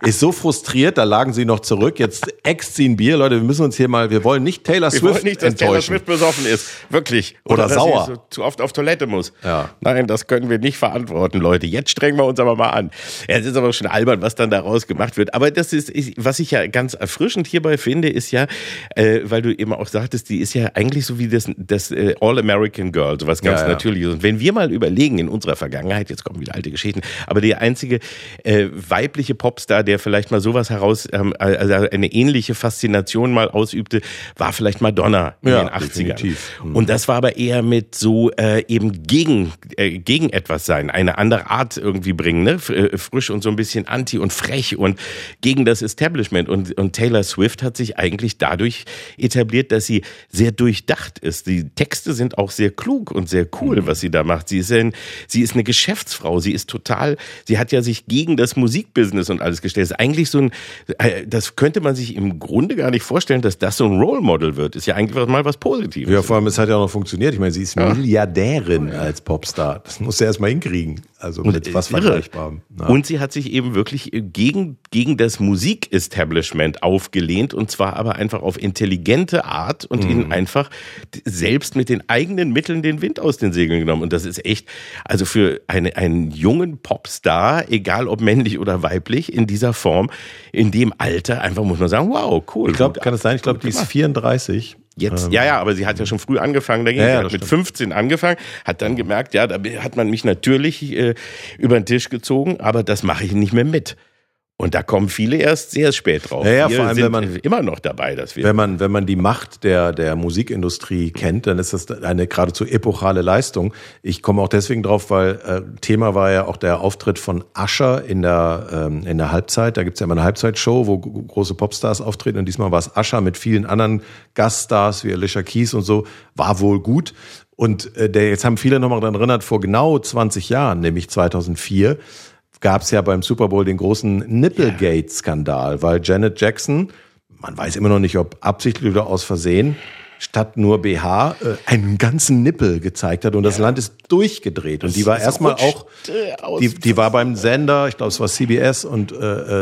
ist so frustriert, da lagen sie noch zurück, jetzt ext sie ein Bier. Leute, wir müssen uns hier mal, wir wollen nicht Taylor wir Swift wollen nicht, dass enttäuschen. Taylor Swift besoffen ist, wirklich. Oder, Oder sauer. So zu oft auf Toilette muss. Ja. Nein, das können wir nicht verantworten, Leute. Jetzt strengen wir uns aber mal an. Ja, es ist aber schon albern, was dann daraus gemacht wird. Aber das ist, was ich ja ganz erfrischend hierbei finde, ist ja, äh, weil du eben auch sagtest, die ist ja eigentlich so wie das, das äh, All-American Girl, sowas ganz ja, ja. Natürliches. Und wenn wir mal überlegen in unserer Vergangenheit, jetzt kommen wieder alte Geschichten, aber der einzige äh, weibliche Popstar, der vielleicht mal sowas heraus, ähm, also eine ähnliche Faszination mal ausübte, war vielleicht Madonna in ja, den 80ern. Definitiv. Mhm. Und das war aber eher mit so äh, eben gegen, äh, gegen etwas sein, eine andere Art irgendwie bringen, ne? Äh, frisch und so ein bisschen anti und frech und gegen das Establishment. Und, und Taylor Swift hat sich eigentlich dadurch etabliert, dass sie sehr durchdacht ist. Die Texte sind auch sehr klug und sehr cool, mhm. was sie da macht. Sie ist, ein, sie ist eine Geschäftsfrau. Sie ist total, sie hat ja sich gegen das Musikbusiness und alles gestellt. Das ist eigentlich so ein, äh, das könnte man sich im Grunde gar nicht vorstellen, dass das so ein Role Model wird. Ist ja eigentlich mal was Positives. Ja, vor allem, es hat ja auch noch funktioniert. Ich meine, sie ist ja. Milliardärin als Popstar. Das muss sie erstmal hinkriegen. Also mit und, was Vergleichbarem. Ja. Und sie hat sich eben wirklich gegen, gegen das Musikestablishment aufgelehnt und zwar aber einfach auf intelligente Art und mhm. ihnen einfach selbst mit den eigenen Mitteln den Wind aus den Segeln genommen. Und das ist echt, also für eine, einen jungen Popstar, egal ob männlich oder weiblich, in dieser Form, in dem Alter, einfach muss man sagen, wow, cool. Ich glaube, kann es sein, ich glaube, die ist 34. Jetzt, ähm, ja, ja, aber sie hat ja schon früh angefangen dagegen. Ja, ja, hat mit 15 angefangen, hat dann gemerkt, ja, da hat man mich natürlich äh, über den Tisch gezogen, aber das mache ich nicht mehr mit. Und da kommen viele erst sehr spät drauf. Ja, ja vor allem, wenn man immer noch dabei, dass wir wenn man wenn man die Macht der der Musikindustrie kennt, dann ist das eine geradezu epochale Leistung. Ich komme auch deswegen drauf, weil äh, Thema war ja auch der Auftritt von Usher in der ähm, in der Halbzeit. Da gibt's ja immer eine Halbzeitshow, wo große Popstars auftreten und diesmal war es Usher mit vielen anderen Gaststars wie Alicia Keys und so. War wohl gut. Und äh, der jetzt haben viele nochmal daran erinnert vor genau 20 Jahren, nämlich 2004 gab es ja beim Super Bowl den großen Nipplegate-Skandal, weil Janet Jackson, man weiß immer noch nicht, ob absichtlich oder aus Versehen, statt nur BH äh, einen ganzen Nippel gezeigt hat und das Land ist durchgedreht und die war erstmal auch die, die war beim Sender, ich glaube es war CBS und äh,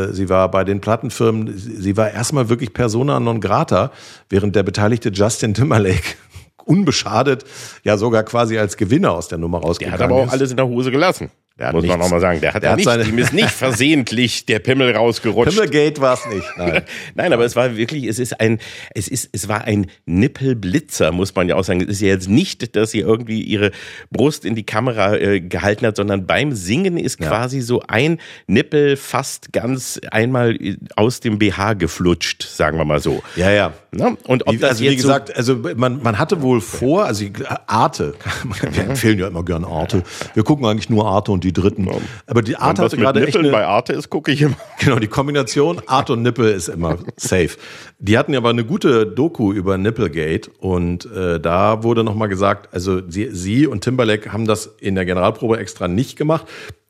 äh, sie war bei den Plattenfirmen, sie war erstmal wirklich persona non grata, während der beteiligte Justin Timberlake unbeschadet ja sogar quasi als Gewinner aus der Nummer rausgegangen ist. Der hat aber auch alles in der Hose gelassen. Der Muss man nichts- nochmal sagen, der hat, der ja hat nicht, seine- ihm ist nicht versehentlich der Pimmel rausgerutscht. Pimmelgate war es nicht. Nein. Nein, aber es war wirklich, es ist ein, es ist, es war ein Nippelblitzer, muss man ja auch sagen. Es ist ja jetzt nicht, dass sie irgendwie ihre Brust in die Kamera äh, gehalten hat, sondern beim Singen ist quasi so ein Nippel fast ganz einmal äh, aus dem BH geflutscht, sagen wir mal so. Ja, ja. Ne? Und ob Wie, das also jetzt wie gesagt, also man, man hatte wohl vor, also Arte, wir empfehlen ja immer gern Arte. Wir gucken eigentlich nur Arte und die Dritten. Aber die Arte hatte mit gerade echt eine, bei Arte ist, gucke ich immer. Genau, die Kombination Art und Nippel ist immer safe. Die hatten ja aber eine gute Doku über Nipplegate und äh, da wurde nochmal gesagt, also sie, sie und Timberlake haben das in der Generalprobe extra nicht gemacht.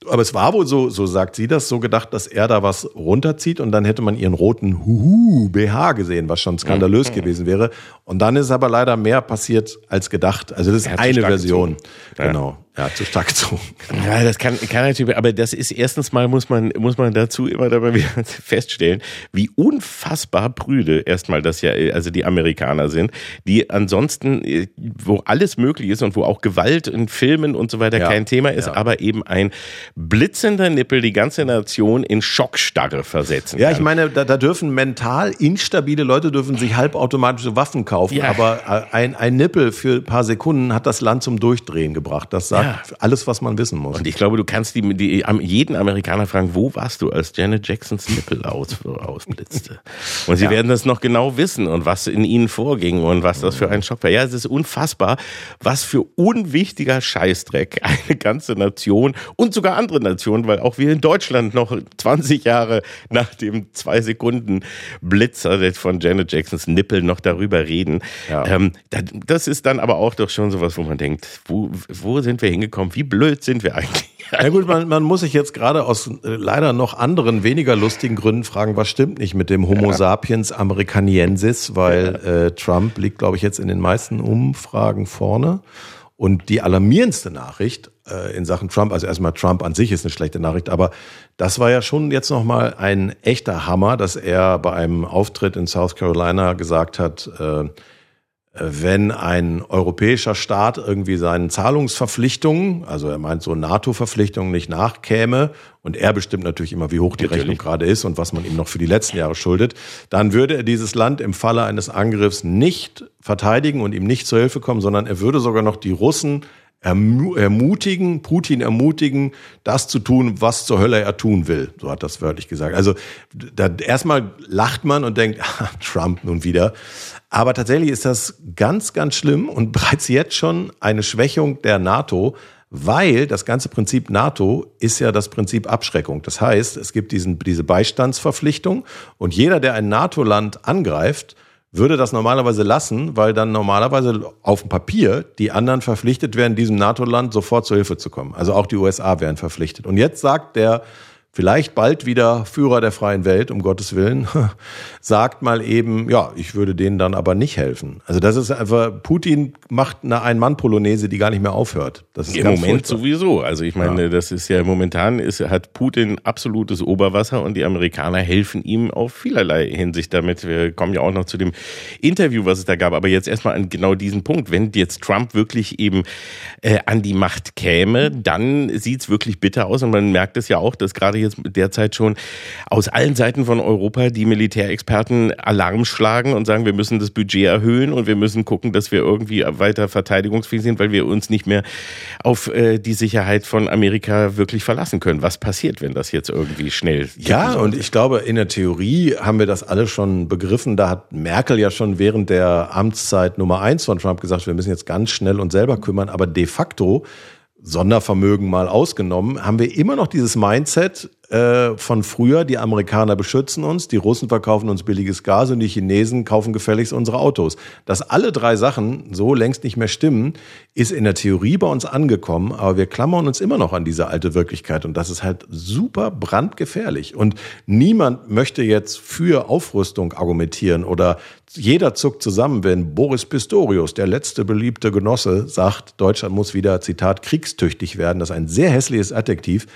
Aber es war wohl so, so sagt sie das, so gedacht, dass er da was runterzieht und dann hätte man ihren roten Huhu BH gesehen, was schon skandalös gewesen wäre. Und dann ist aber leider mehr passiert als gedacht. Also das ist hat eine Version. Ja. Genau. Ja, zu stark gezogen. Ja, das kann, kann natürlich, aber das ist erstens mal muss man, muss man dazu immer dabei wieder feststellen, wie unfassbar prüde erstmal das ja, also die Amerikaner sind, die ansonsten, äh, wo alles möglich ist und wo auch Gewalt in Filmen und so weiter Ja. kein Thema ist, Ja. aber eben ein blitzender Nippel die ganze Nation in Schockstarre versetzen Ja, kann. ich meine, da, da dürfen mental instabile Leute dürfen sich halbautomatische Waffen kaufen, Ja. aber äh, ein, ein Nippel für ein paar Sekunden hat das Land zum Durchdrehen gebracht. Das sagt Ja. alles, was man wissen muss. Und ich glaube, du kannst die, die, jeden Amerikaner fragen, wo warst du, als Janet Jacksons Nippel aus, ausblitzte? Und sie werden das noch genau wissen und was in ihnen vorging und was das für ein Schock war. Ja, es ist unfassbar, was für unwichtiger Scheißdreck eine ganze Nation und sogar andere Nationen, weil auch wir in Deutschland noch 20 Jahre nach dem zwei Sekunden Blitzer von Janet Jacksons Nippel noch darüber reden. Ja. Ähm, da- das ist dann aber auch doch schon sowas, wo man denkt, wo, wo sind wir hingekommen? Wie blöd sind wir eigentlich? Ja gut, man, man muss sich jetzt gerade aus äh, leider noch anderen, weniger lustigen Gründen fragen, was stimmt nicht mit dem Homo sapiens americaniensis, weil äh, Trump liegt, glaube ich, jetzt in den meisten Umfragen vorne. Und die alarmierendste Nachricht äh, in Sachen Trump, also erstmal Trump an sich ist eine schlechte Nachricht, aber das war ja schon jetzt nochmal ein echter Hammer, dass er bei einem Auftritt in South Carolina gesagt hat, äh, wenn ein europäischer Staat irgendwie seinen Zahlungsverpflichtungen, also er meint so NATO-Verpflichtungen nicht nachkäme und er bestimmt natürlich immer, wie hoch die Natürlich. Rechnung gerade ist und was man ihm noch für die letzten Jahre schuldet, dann würde er dieses Land im Falle eines Angriffs nicht verteidigen und ihm nicht zur Hilfe kommen, sondern er würde sogar noch die Russen ermu- ermutigen, Putin ermutigen, das zu tun, was zur Hölle er tun will. So hat das wörtlich gesagt. Also da, erstmal lacht man und denkt, ah, Trump nun wieder. Aber tatsächlich ist das ganz, ganz schlimm und bereits jetzt schon eine Schwächung der NATO, weil das ganze Prinzip NATO ist ja das Prinzip Abschreckung. Das heißt, es gibt diesen, diese Beistandsverpflichtung und jeder, der ein NATO-Land angreift, würde das normalerweise lassen, weil dann normalerweise auf dem Papier die anderen verpflichtet wären, diesem NATO-Land sofort zur Hilfe zu kommen. Also auch die USA wären verpflichtet. Und jetzt sagt der vielleicht bald wieder Führer der freien Welt, um Gottes Willen, sagt mal eben, ja, ich würde denen dann aber nicht helfen. Also das ist einfach, Putin macht eine Ein-Mann-Polonaise, die gar nicht mehr aufhört. Das ist Im Moment furchtbar. sowieso. Also ich meine, das ist ja momentan ist, hat Putin absolutes Oberwasser und die Amerikaner helfen ihm auf vielerlei Hinsicht damit. Wir kommen ja auch noch zu dem Interview, was es da gab. Aber jetzt erstmal an genau diesen Punkt. Wenn jetzt Trump wirklich eben äh, an die Macht käme, dann sieht's wirklich bitter aus. Und man merkt es ja auch, dass gerade jetzt derzeit schon aus allen Seiten von Europa die Militärexperten Alarm schlagen und sagen, wir müssen das Budget erhöhen und wir müssen gucken, dass wir irgendwie weiter verteidigungsfähig sind, weil wir uns nicht mehr auf äh, die Sicherheit von Amerika wirklich verlassen können. Was passiert, wenn das jetzt irgendwie schnell Ja, und ich glaube, in der Theorie haben wir das alle schon begriffen. Da hat Merkel ja schon während der Amtszeit Nummer eins von Trump gesagt, wir müssen jetzt ganz schnell uns selber kümmern. Aber de facto, Sondervermögen mal ausgenommen, haben wir immer noch dieses Mindset äh, von früher, die Amerikaner beschützen uns, die Russen verkaufen uns billiges Gas und die Chinesen kaufen gefälligst unsere Autos. Dass alle drei Sachen so längst nicht mehr stimmen, ist in der Theorie bei uns angekommen, aber wir klammern uns immer noch an diese alte Wirklichkeit und das ist halt super brandgefährlich. Und niemand möchte jetzt für Aufrüstung argumentieren oder jeder zuckt zusammen, wenn Boris Pistorius, der letzte beliebte Genosse, sagt, Deutschland muss wieder, Zitat, kriegstüchtig werden. Das ist ein sehr hässliches Adjektiv.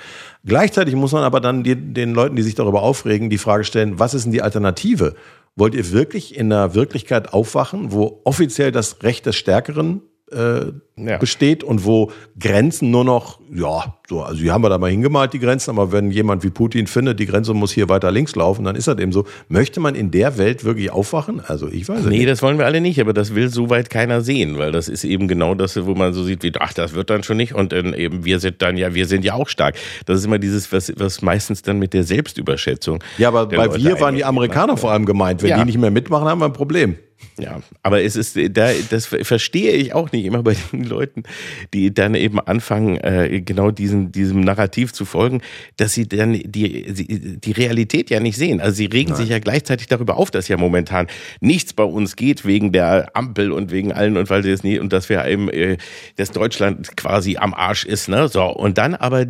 Gleichzeitig muss man aber dann die, den Leuten, die sich darüber aufregen, die Frage stellen, was ist denn die Alternative? Wollt ihr wirklich in einer Wirklichkeit aufwachen, wo offiziell das Recht des Stärkeren äh, Ja. besteht und wo Grenzen nur noch, ja, so, also die haben wir da mal hingemalt, die Grenzen, aber wenn jemand wie Putin findet, die Grenze muss hier weiter links laufen, dann ist das eben so. Möchte man in der Welt wirklich aufwachen? Also ich weiß Nee, nicht. das wollen wir alle nicht, aber das will soweit keiner sehen, weil das ist eben genau das, wo man so sieht, wie, ach, das wird dann schon nicht und dann eben, wir sind dann ja, wir sind ja auch stark. Das ist immer dieses, was, was meistens dann mit der Selbstüberschätzung. Ja, aber bei wir waren die einhergeht. Amerikaner vor allem gemeint. Wenn Ja. die nicht mehr mitmachen, haben wir ein Problem. Ja, aber es ist, da, das verstehe ich auch nicht immer bei den Leuten, die dann eben anfangen, äh, genau diesen, diesem Narrativ zu folgen, dass sie dann die, die, die Realität ja nicht sehen. Also sie regen sich ja gleichzeitig darüber auf, dass ja momentan nichts bei uns geht wegen der Ampel und wegen allen und weil sie es nie und dass wir eben, äh, dass Deutschland quasi am Arsch ist, ne? So, und dann aber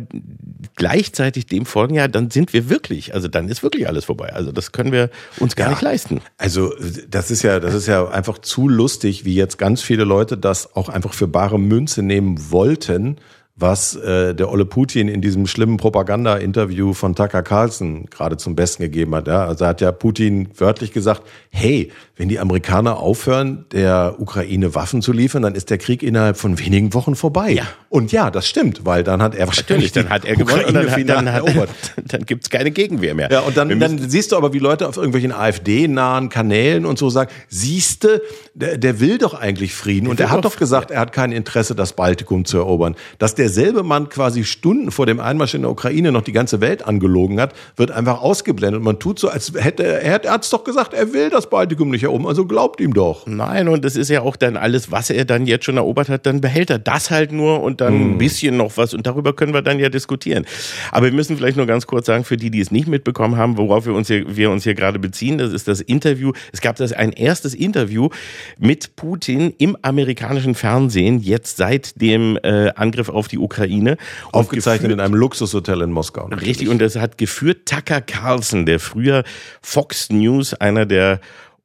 gleichzeitig dem folgen, ja, dann sind wir wirklich, also dann ist wirklich alles vorbei. Also das können wir uns gar Ja. nicht leisten. Also das ist ja, das ist ja einfach zu lustig, wie jetzt ganz viele Leute das auch einfach für bare Münze nehmen wollten, was äh, der Olle Putin in diesem schlimmen Propaganda-Interview von Tucker Carlson gerade zum Besten gegeben hat. Ja? Also hat ja Putin wörtlich gesagt, hey, wenn die Amerikaner aufhören, der Ukraine Waffen zu liefern, dann ist der Krieg innerhalb von wenigen Wochen vorbei. Ja. Und ja, das stimmt, weil dann hat er wahrscheinlich dann hat er gewonnen und dann, hat, dann, hat, erobert. dann gibt's keine Gegenwehr mehr. Ja, und dann, dann siehst du aber, wie Leute auf irgendwelchen AfD-nahen Kanälen und so sagen, siehste, der, der will doch eigentlich Frieden. und will er hat doch- gesagt, er hat kein Interesse, das Baltikum zu erobern. Dass derselbe Mann quasi Stunden vor dem Einmarsch in der Ukraine noch die ganze Welt angelogen hat, wird einfach ausgeblendet. Man tut so, als hätte er, er hat es doch gesagt, er will das Baltikum nicht erobern. Also glaubt ihm doch. Nein, und das ist ja auch dann alles, was er dann jetzt schon erobert hat, dann behält er das halt nur und dann Hm. ein bisschen noch was und darüber können wir dann ja diskutieren. Aber wir müssen vielleicht nur ganz kurz sagen, für die, die es nicht mitbekommen haben, worauf wir uns hier, wir uns hier gerade beziehen, das ist das Interview. Es gab das ein erstes Interview mit Putin im amerikanischen Fernsehen, jetzt seit dem äh, Angriff auf die Ukraine. Und Aufgezeichnet in einem Luxushotel in Moskau. Richtig, und das hat geführt Tucker Carlson, der früher Fox News, einer der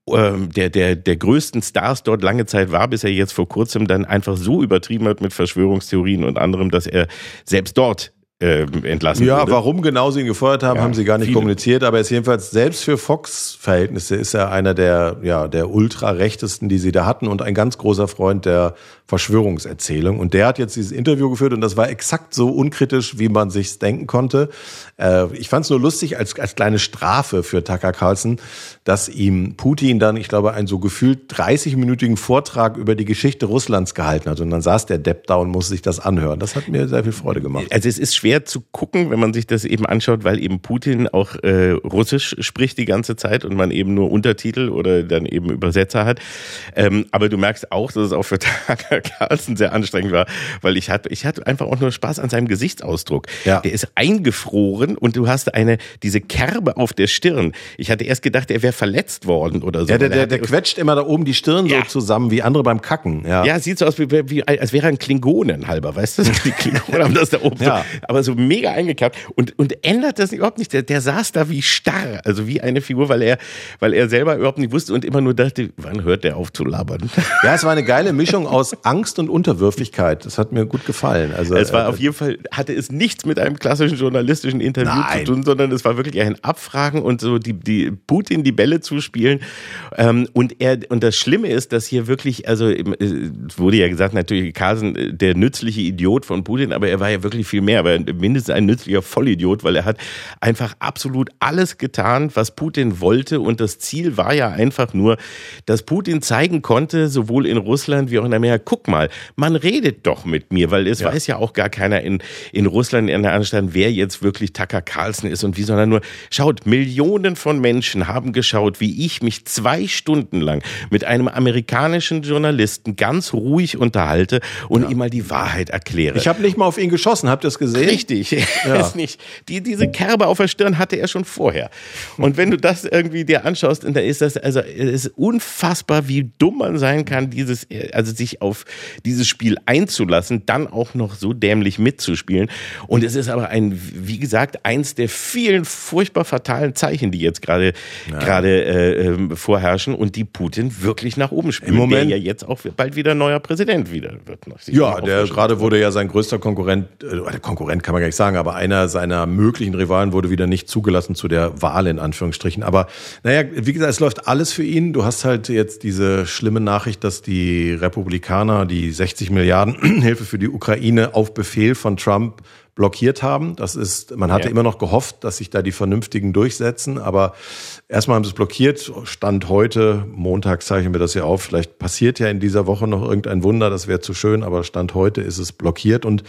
ähm, der, der, der größten Stars dort lange Zeit war, bis er jetzt vor kurzem dann einfach so übertrieben hat mit Verschwörungstheorien und anderem, dass er selbst dort ähm, entlassen Ja, wurde. warum genau sie ihn gefeuert haben, Ja, haben sie gar nicht viele. kommuniziert, aber er ist jedenfalls selbst für Fox-Verhältnisse ist er einer der, ja, der ultra-rechtesten, die sie da hatten und ein ganz großer Freund der Verschwörungserzählung. Und der hat jetzt dieses Interview geführt und das war exakt so unkritisch, wie man sich's denken konnte. Äh, ich fand es nur lustig als, als kleine Strafe für Tucker Carlson, dass ihm Putin dann, ich glaube, einen so gefühlt 30-minütigen Vortrag über die Geschichte Russlands gehalten hat. Und dann saß der Depp da und musste sich das anhören. Das hat mir sehr viel Freude gemacht. Also es ist schwer zu gucken, wenn man sich das eben anschaut, weil eben Putin auch äh, Russisch spricht die ganze Zeit und man eben nur Untertitel oder dann eben Übersetzer hat. Ähm, aber du merkst auch, dass es auch für Tucker Carlson sehr anstrengend war, weil ich hatte, ich hatte einfach auch nur Spaß an seinem Gesichtsausdruck. Ja. Der ist eingefroren und du hast eine diese Kerbe auf der Stirn. Ich hatte erst gedacht, er wäre verletzt worden oder so. Ja, der, er der, der quetscht immer da oben die Stirn Ja. so zusammen, wie andere beim Kacken. Ja. ja, sieht so aus, wie, wie, als wäre er ein Klingonen halber, weißt du? Die Klingonen haben das da oben Ja. so, aber so mega eingekappt und, und ändert das überhaupt nicht. Der, der saß da wie starr, also wie eine Figur, weil er, weil er selber überhaupt nicht wusste und immer nur dachte, wann hört der auf zu labern? ja, es war eine geile Mischung aus Angst und Unterwürfigkeit. Das hat mir gut gefallen. Also, Es war äh, auf jeden Fall, hatte es nichts mit einem klassischen journalistischen Interview Nein. zu tun, sondern es war wirklich ein Abfragen und so die, die Putin die Bälle zuspielen. Ähm, und er, und das Schlimme ist, dass hier wirklich, also äh, es wurde ja gesagt, natürlich Carlsen, äh, der nützliche Idiot von Putin, aber er war ja wirklich viel mehr, aber mindestens ein nützlicher Vollidiot, weil er hat einfach absolut alles getan, was Putin wollte. Und das Ziel war ja einfach nur, dass Putin zeigen konnte, sowohl in Russland wie auch in Amerika, guck mal, man redet doch mit mir, weil es weiß ja auch gar keiner in, in Russland in der Anstand, wer jetzt wirklich Tucker Carlson ist und wie, sondern nur, schaut, Millionen von Menschen haben geschaut, wie ich mich zwei Stunden lang mit einem amerikanischen Journalisten ganz ruhig unterhalte und ihm mal die Wahrheit erkläre. ich habe nicht mal auf ihn geschossen. Habt ihr es gesehen? Richtig, ist nicht. Die, diese Kerbe auf der Stirn hatte er schon vorher. Und wenn du das irgendwie dir anschaust, und da ist das, also es ist unfassbar, wie dumm man sein kann, dieses, also sich auf dieses Spiel einzulassen, dann auch noch so dämlich mitzuspielen. Und es ist aber ein, wie gesagt, eins der vielen furchtbar fatalen Zeichen, die jetzt gerade gerade äh, ähm, vorherrschen und die Putin wirklich nach oben spielen. Im Moment- der ja jetzt auch bald wieder neuer Präsident wieder wird. Ja, der gerade wurde ja sein größter Konkurrent, äh, Konkurrent kann man gar nicht sagen, aber einer seiner möglichen Rivalen wurde wieder nicht zugelassen zu der Wahl in Anführungsstrichen. Aber naja, wie gesagt, es läuft alles für ihn. Du hast halt jetzt diese schlimme Nachricht, dass die Republikaner die 60 Milliarden Hilfe für die Ukraine auf Befehl von Trump blockiert haben. Das ist, man hatte ja. immer noch gehofft, dass sich da die Vernünftigen durchsetzen, aber erstmal haben sie es blockiert. Stand heute, Montag zeichnen wir das ja auf. Vielleicht passiert ja in dieser Woche noch irgendein Wunder, das wäre zu schön, aber Stand heute ist es blockiert und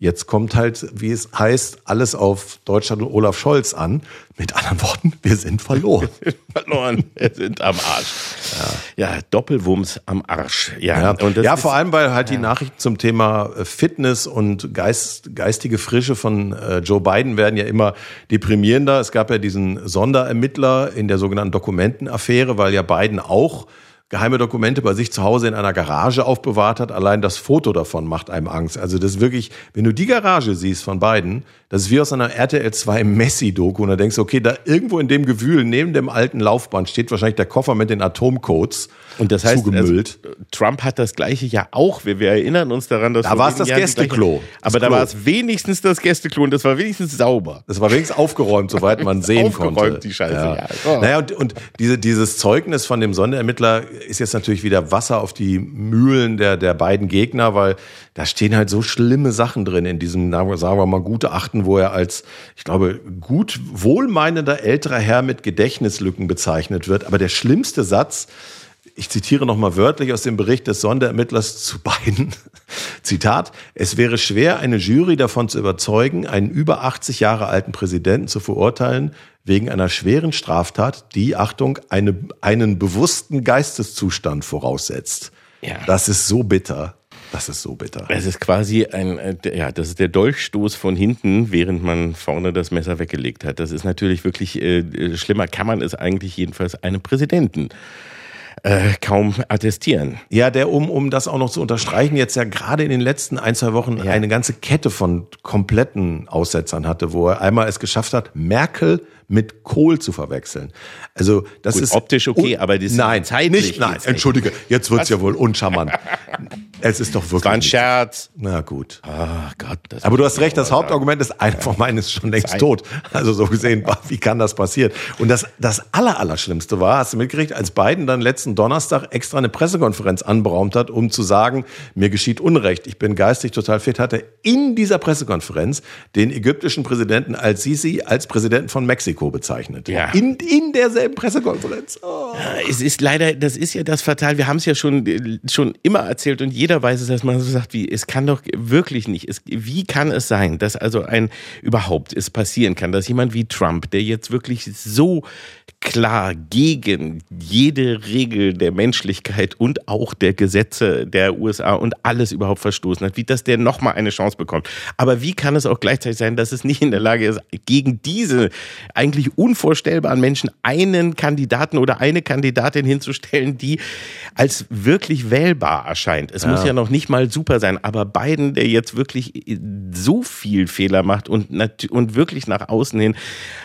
Jetzt kommt halt, wie es heißt, alles auf Deutschland und Olaf Scholz an. Mit anderen Worten, wir sind verloren. verloren, wir sind am Arsch. Ja, ja Doppelwumms am Arsch. Ja, ja. Ja vor allem, weil halt ja. die Nachrichten zum Thema äh, Fitness und Geist, geistige Frische von äh, Joe Biden werden ja immer deprimierender. Es gab ja diesen Sonderermittler in der sogenannten Dokumentenaffäre, weil ja Biden auch geheime Dokumente bei sich zu Hause in einer Garage aufbewahrt hat. Allein das Foto davon macht einem Angst. Also das ist wirklich, wenn du die Garage siehst von beiden, das ist wie aus einer RTL 2 Messi-Doku und da denkst du, okay, da irgendwo in dem Gewühl neben dem alten Laufband steht wahrscheinlich der Koffer mit den Atomcodes. Und das heißt, also, Trump hat das gleiche ja auch. Wir, wir erinnern uns daran, dass da war es das Gästeklo. Aber da war es wenigstens das Gästeklo und das war wenigstens sauber. Das war wenigstens aufgeräumt, soweit man sehen aufgeräumt, konnte. Aufgeräumt, die Scheiße. Ja. Ja. Oh. Naja, und, und diese, dieses Zeugnis von dem Sonderermittler ist jetzt natürlich wieder Wasser auf die Mühlen der, der beiden Gegner, weil da stehen halt so schlimme Sachen drin in diesem, sagen wir mal, Gutachten, wo er als, ich glaube, gut wohlmeinender älterer Herr mit Gedächtnislücken bezeichnet wird. Aber der schlimmste Satz, ich zitiere nochmal wörtlich aus dem Bericht des Sonderermittlers zu beiden. Zitat, es wäre schwer, eine Jury davon zu überzeugen, einen über 80 Jahre alten Präsidenten zu verurteilen wegen einer schweren Straftat, die, Achtung, eine, einen bewussten Geisteszustand voraussetzt. Ja. Das ist so bitter. Das ist so bitter. Es ist quasi ein, äh, ja, das ist der Dolchstoß von hinten, während man vorne das Messer weggelegt hat. Das ist natürlich wirklich äh, äh schlimmer. Kann man es eigentlich jedenfalls einem Präsidenten äh, kaum attestieren. Ja, der, um, um das auch noch zu unterstreichen, jetzt ja gerade in den letzten ein, zwei Wochen ja. eine ganze Kette von kompletten Aussetzern hatte, wo er einmal es geschafft hat, Merkel mit Kohl zu verwechseln. Also das Gut, ist optisch okay, aber das nein, zeitlich nicht, nein, entschuldige, jetzt wird's Was? ja wohl uncharmant. es ist doch wirklich. Das war ein Scherz. Na gut. Ah Gott. aber du hast recht, das Hauptargument ist einer von meinen ist schon längst tot. Also so gesehen, wie kann das passieren? Und das das aller allerschlimmste war, hast du mitgekriegt, als Biden dann letzten Donnerstag extra eine Pressekonferenz anberaumt hat, um zu sagen, mir geschieht Unrecht, ich bin geistig total fit, hat er in dieser Pressekonferenz den ägyptischen Präsidenten Al-Sisi als Präsidenten von Mexiko Mexiko bezeichnet. Ja. In, in derselben Pressekonferenz. Oh. Es ist leider, das ist ja das Fatal. Wir haben es ja schon, schon immer erzählt und jeder weiß es, dass man so sagt, wie, es kann doch wirklich nicht. Es, wie kann es sein, dass also ein, überhaupt es passieren kann, dass jemand wie Trump, der jetzt wirklich so klar gegen jede Regel der Menschlichkeit und auch der Gesetze der USA und alles überhaupt verstoßen hat, wie dass der nochmal eine Chance bekommt. Aber wie kann es auch gleichzeitig sein, dass es nicht in der Lage ist, gegen diese eigentlich unvorstellbaren Menschen einen Kandidaten oder eine Kandidatin hinzustellen, die als wirklich wählbar erscheint? Es ja. muss ja noch nicht mal super sein, aber Biden, der jetzt wirklich so viel Fehler macht und, und wirklich nach außen hin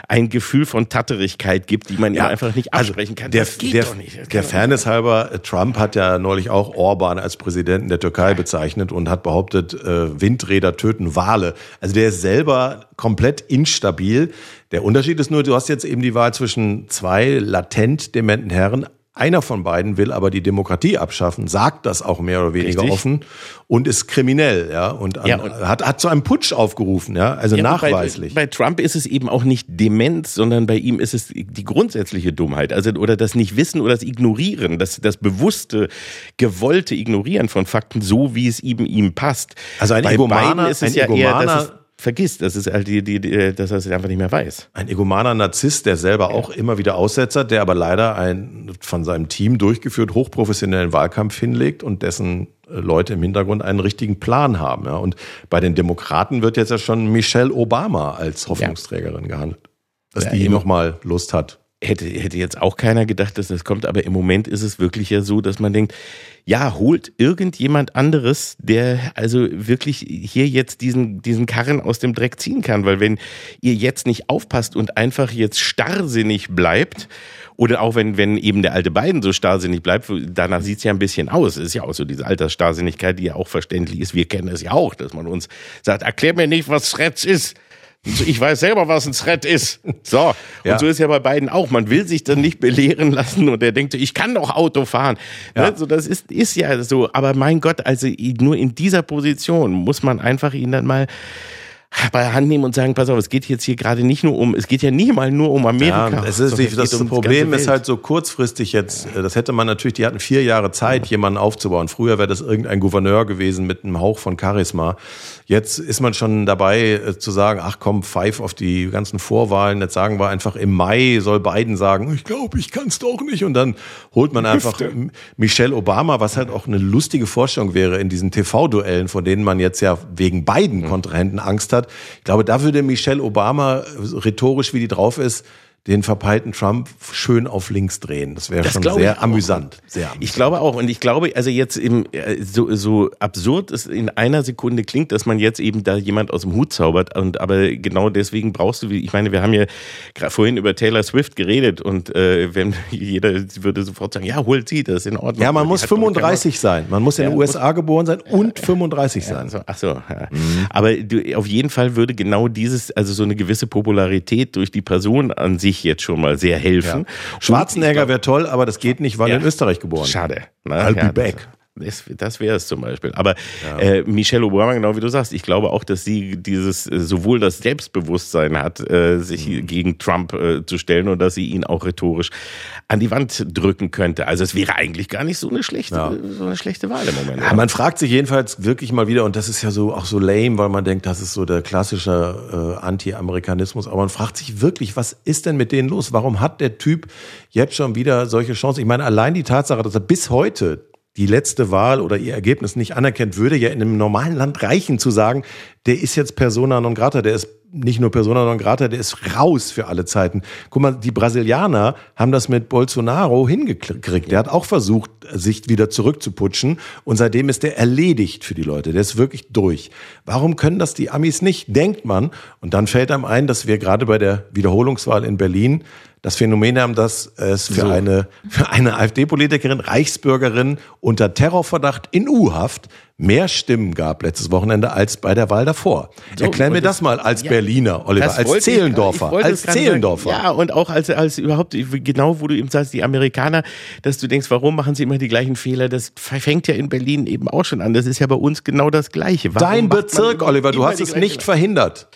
ein Gefühl von Tatterigkeit gibt, die man ja, einfach nicht also absprechen kann. Der, der, doch nicht. Das der Fairness halber, äh, Trump hat ja neulich auch Orban als Präsidenten der Türkei bezeichnet und hat behauptet, äh, Windräder töten Wale. Also der ist selber komplett instabil. Der Unterschied ist nur, du hast jetzt eben die Wahl zwischen zwei latent dementen Herren, einer von beiden will aber die Demokratie abschaffen, sagt das auch mehr oder weniger Richtig. offen und ist kriminell, ja, und, an, ja, und hat, hat zu einem Putsch aufgerufen, ja, also ja, nachweislich. Bei, bei, Trump ist es eben auch nicht Demenz, sondern bei ihm ist es die grundsätzliche Dummheit, also oder das Nicht-Wissen oder das Ignorieren, das, das bewusste, gewollte Ignorieren von Fakten, so wie es ihm ihm passt. Also ein bei Egomaner, ist es ein ja Egomaner, eher, vergisst. Das ist halt die, die, die, dass er es einfach nicht mehr weiß. Ein egomaner Narzisst, der selber auch immer wieder Aussetzer, der aber leider einen von seinem Team durchgeführt hochprofessionellen Wahlkampf hinlegt und dessen äh, Leute im Hintergrund einen richtigen Plan haben. Ja. Und bei den Demokraten wird jetzt ja schon Michelle Obama als Hoffnungsträgerin ja. gehandelt. Dass ja, die nochmal Lust hat, hätte, hätte jetzt auch keiner gedacht, dass das kommt, aber im Moment ist es wirklich ja so, dass man denkt, ja, holt irgendjemand anderes, der also wirklich hier jetzt diesen, diesen Karren aus dem Dreck ziehen kann, weil wenn ihr jetzt nicht aufpasst und einfach jetzt starrsinnig bleibt, oder auch wenn, wenn eben der alte Biden so starrsinnig bleibt, danach sieht's ja ein bisschen aus. Es ist ja auch so diese Altersstarrsinnigkeit, die ja auch verständlich ist. Wir kennen es ja auch, dass man uns sagt, erklär mir nicht, was Threads ist. Ich weiß selber, was ein Thread ist. So. Ja. Und so ist ja bei beiden auch. Man will sich dann nicht belehren lassen und er denkt, ich kann doch Auto fahren. Ja. Ne? So, das ist, ist ja so. Aber mein Gott, also nur in dieser Position muss man einfach ihn dann mal bei der Hand nehmen und sagen, pass auf, es geht jetzt hier gerade nicht nur um, es geht ja nicht mal nur um Amerika. Ja, es ist, es das um Problem ist halt so kurzfristig jetzt, äh, das hätte man natürlich, die hatten vier Jahre Zeit, jemanden aufzubauen. Früher wäre das irgendein Gouverneur gewesen mit einem Hauch von Charisma. Jetzt ist man schon dabei äh, zu sagen, ach komm, pfeif auf die ganzen Vorwahlen. Jetzt sagen wir einfach, im Mai soll Biden sagen, ich glaube, ich kann es doch nicht. Und dann holt man einfach Michelle Obama, was halt auch eine lustige Vorstellung wäre in diesen TV-Duellen, vor denen man jetzt ja wegen beiden. Kontrahenten Angst hat. Ich glaube, da würde Michelle Obama rhetorisch, wie die drauf ist, den verpeilten Trump schön auf links drehen. Das wäre schon sehr amüsant. sehr amüsant. Ich glaube auch. Und ich glaube, also jetzt im, äh, so, so absurd es in einer Sekunde klingt, dass man jetzt eben da jemand aus dem Hut zaubert. Und aber genau deswegen brauchst du, ich meine, wir haben ja vorhin über Taylor Swift geredet und äh, wenn jeder würde sofort sagen, ja, holt sie, das ist in Ordnung. Ja, man muss 35 sein. Man muss in den USA geboren sein und 35 sein. Ja, ach so. Ja. Mhm. Aber du, auf jeden Fall würde genau dieses, also so eine gewisse Popularität durch die Person an sich ich jetzt schon mal sehr helfen. Ja. Schwarzenegger wäre toll, aber das geht nicht, weil ja. in Österreich geboren. Schade. Ne? I'll ja, be back. Das, das wäre es zum Beispiel. Aber ja. äh, Michelle Obama, genau wie du sagst, ich glaube auch, dass sie dieses äh, sowohl das Selbstbewusstsein hat, äh, sich mhm. gegen Trump äh, zu stellen und dass sie ihn auch rhetorisch an die Wand drücken könnte. Also es wäre eigentlich gar nicht so eine schlechte, ja. so eine schlechte Wahl im Moment. Ja, man fragt sich jedenfalls wirklich mal wieder, und das ist ja so auch so lame, weil man denkt, das ist so der klassische äh, Anti-Amerikanismus. Aber man fragt sich wirklich, was ist denn mit denen los? Warum hat der Typ jetzt schon wieder solche Chancen? Ich meine, allein die Tatsache, dass er bis heute die letzte Wahl oder ihr Ergebnis nicht anerkennt, würde ja in einem normalen Land reichen zu sagen, der ist jetzt persona non grata, der ist nicht nur persona non grata, der ist raus für alle Zeiten. Guck mal, die Brasilianer haben das mit Bolsonaro hingekriegt. Der hat auch versucht, sich wieder zurückzuputschen und seitdem ist der erledigt für die Leute. Der ist wirklich durch. Warum können das die Amis nicht? Denkt man. Und dann fällt einem ein, dass wir gerade bei der Wiederholungswahl in Berlin das Phänomen haben, dass es für so. eine, für eine AfD-Politikerin, Reichsbürgerin unter Terrorverdacht in U-Haft mehr Stimmen gab letztes Wochenende als bei der Wahl davor. So, Erklär mir das, das, mal als ja, Berliner, Oliver, als Zehlendorfer, ich, als Zehlendorfer. ja, und auch als, als überhaupt, genau wo du eben sagst, die Amerikaner, dass du denkst, warum machen sie immer die gleichen Fehler? Das fängt ja in Berlin eben auch schon an. Das ist ja bei uns genau das Gleiche. Warum Dein Bezirk, Oliver, du hast es nicht verhindert.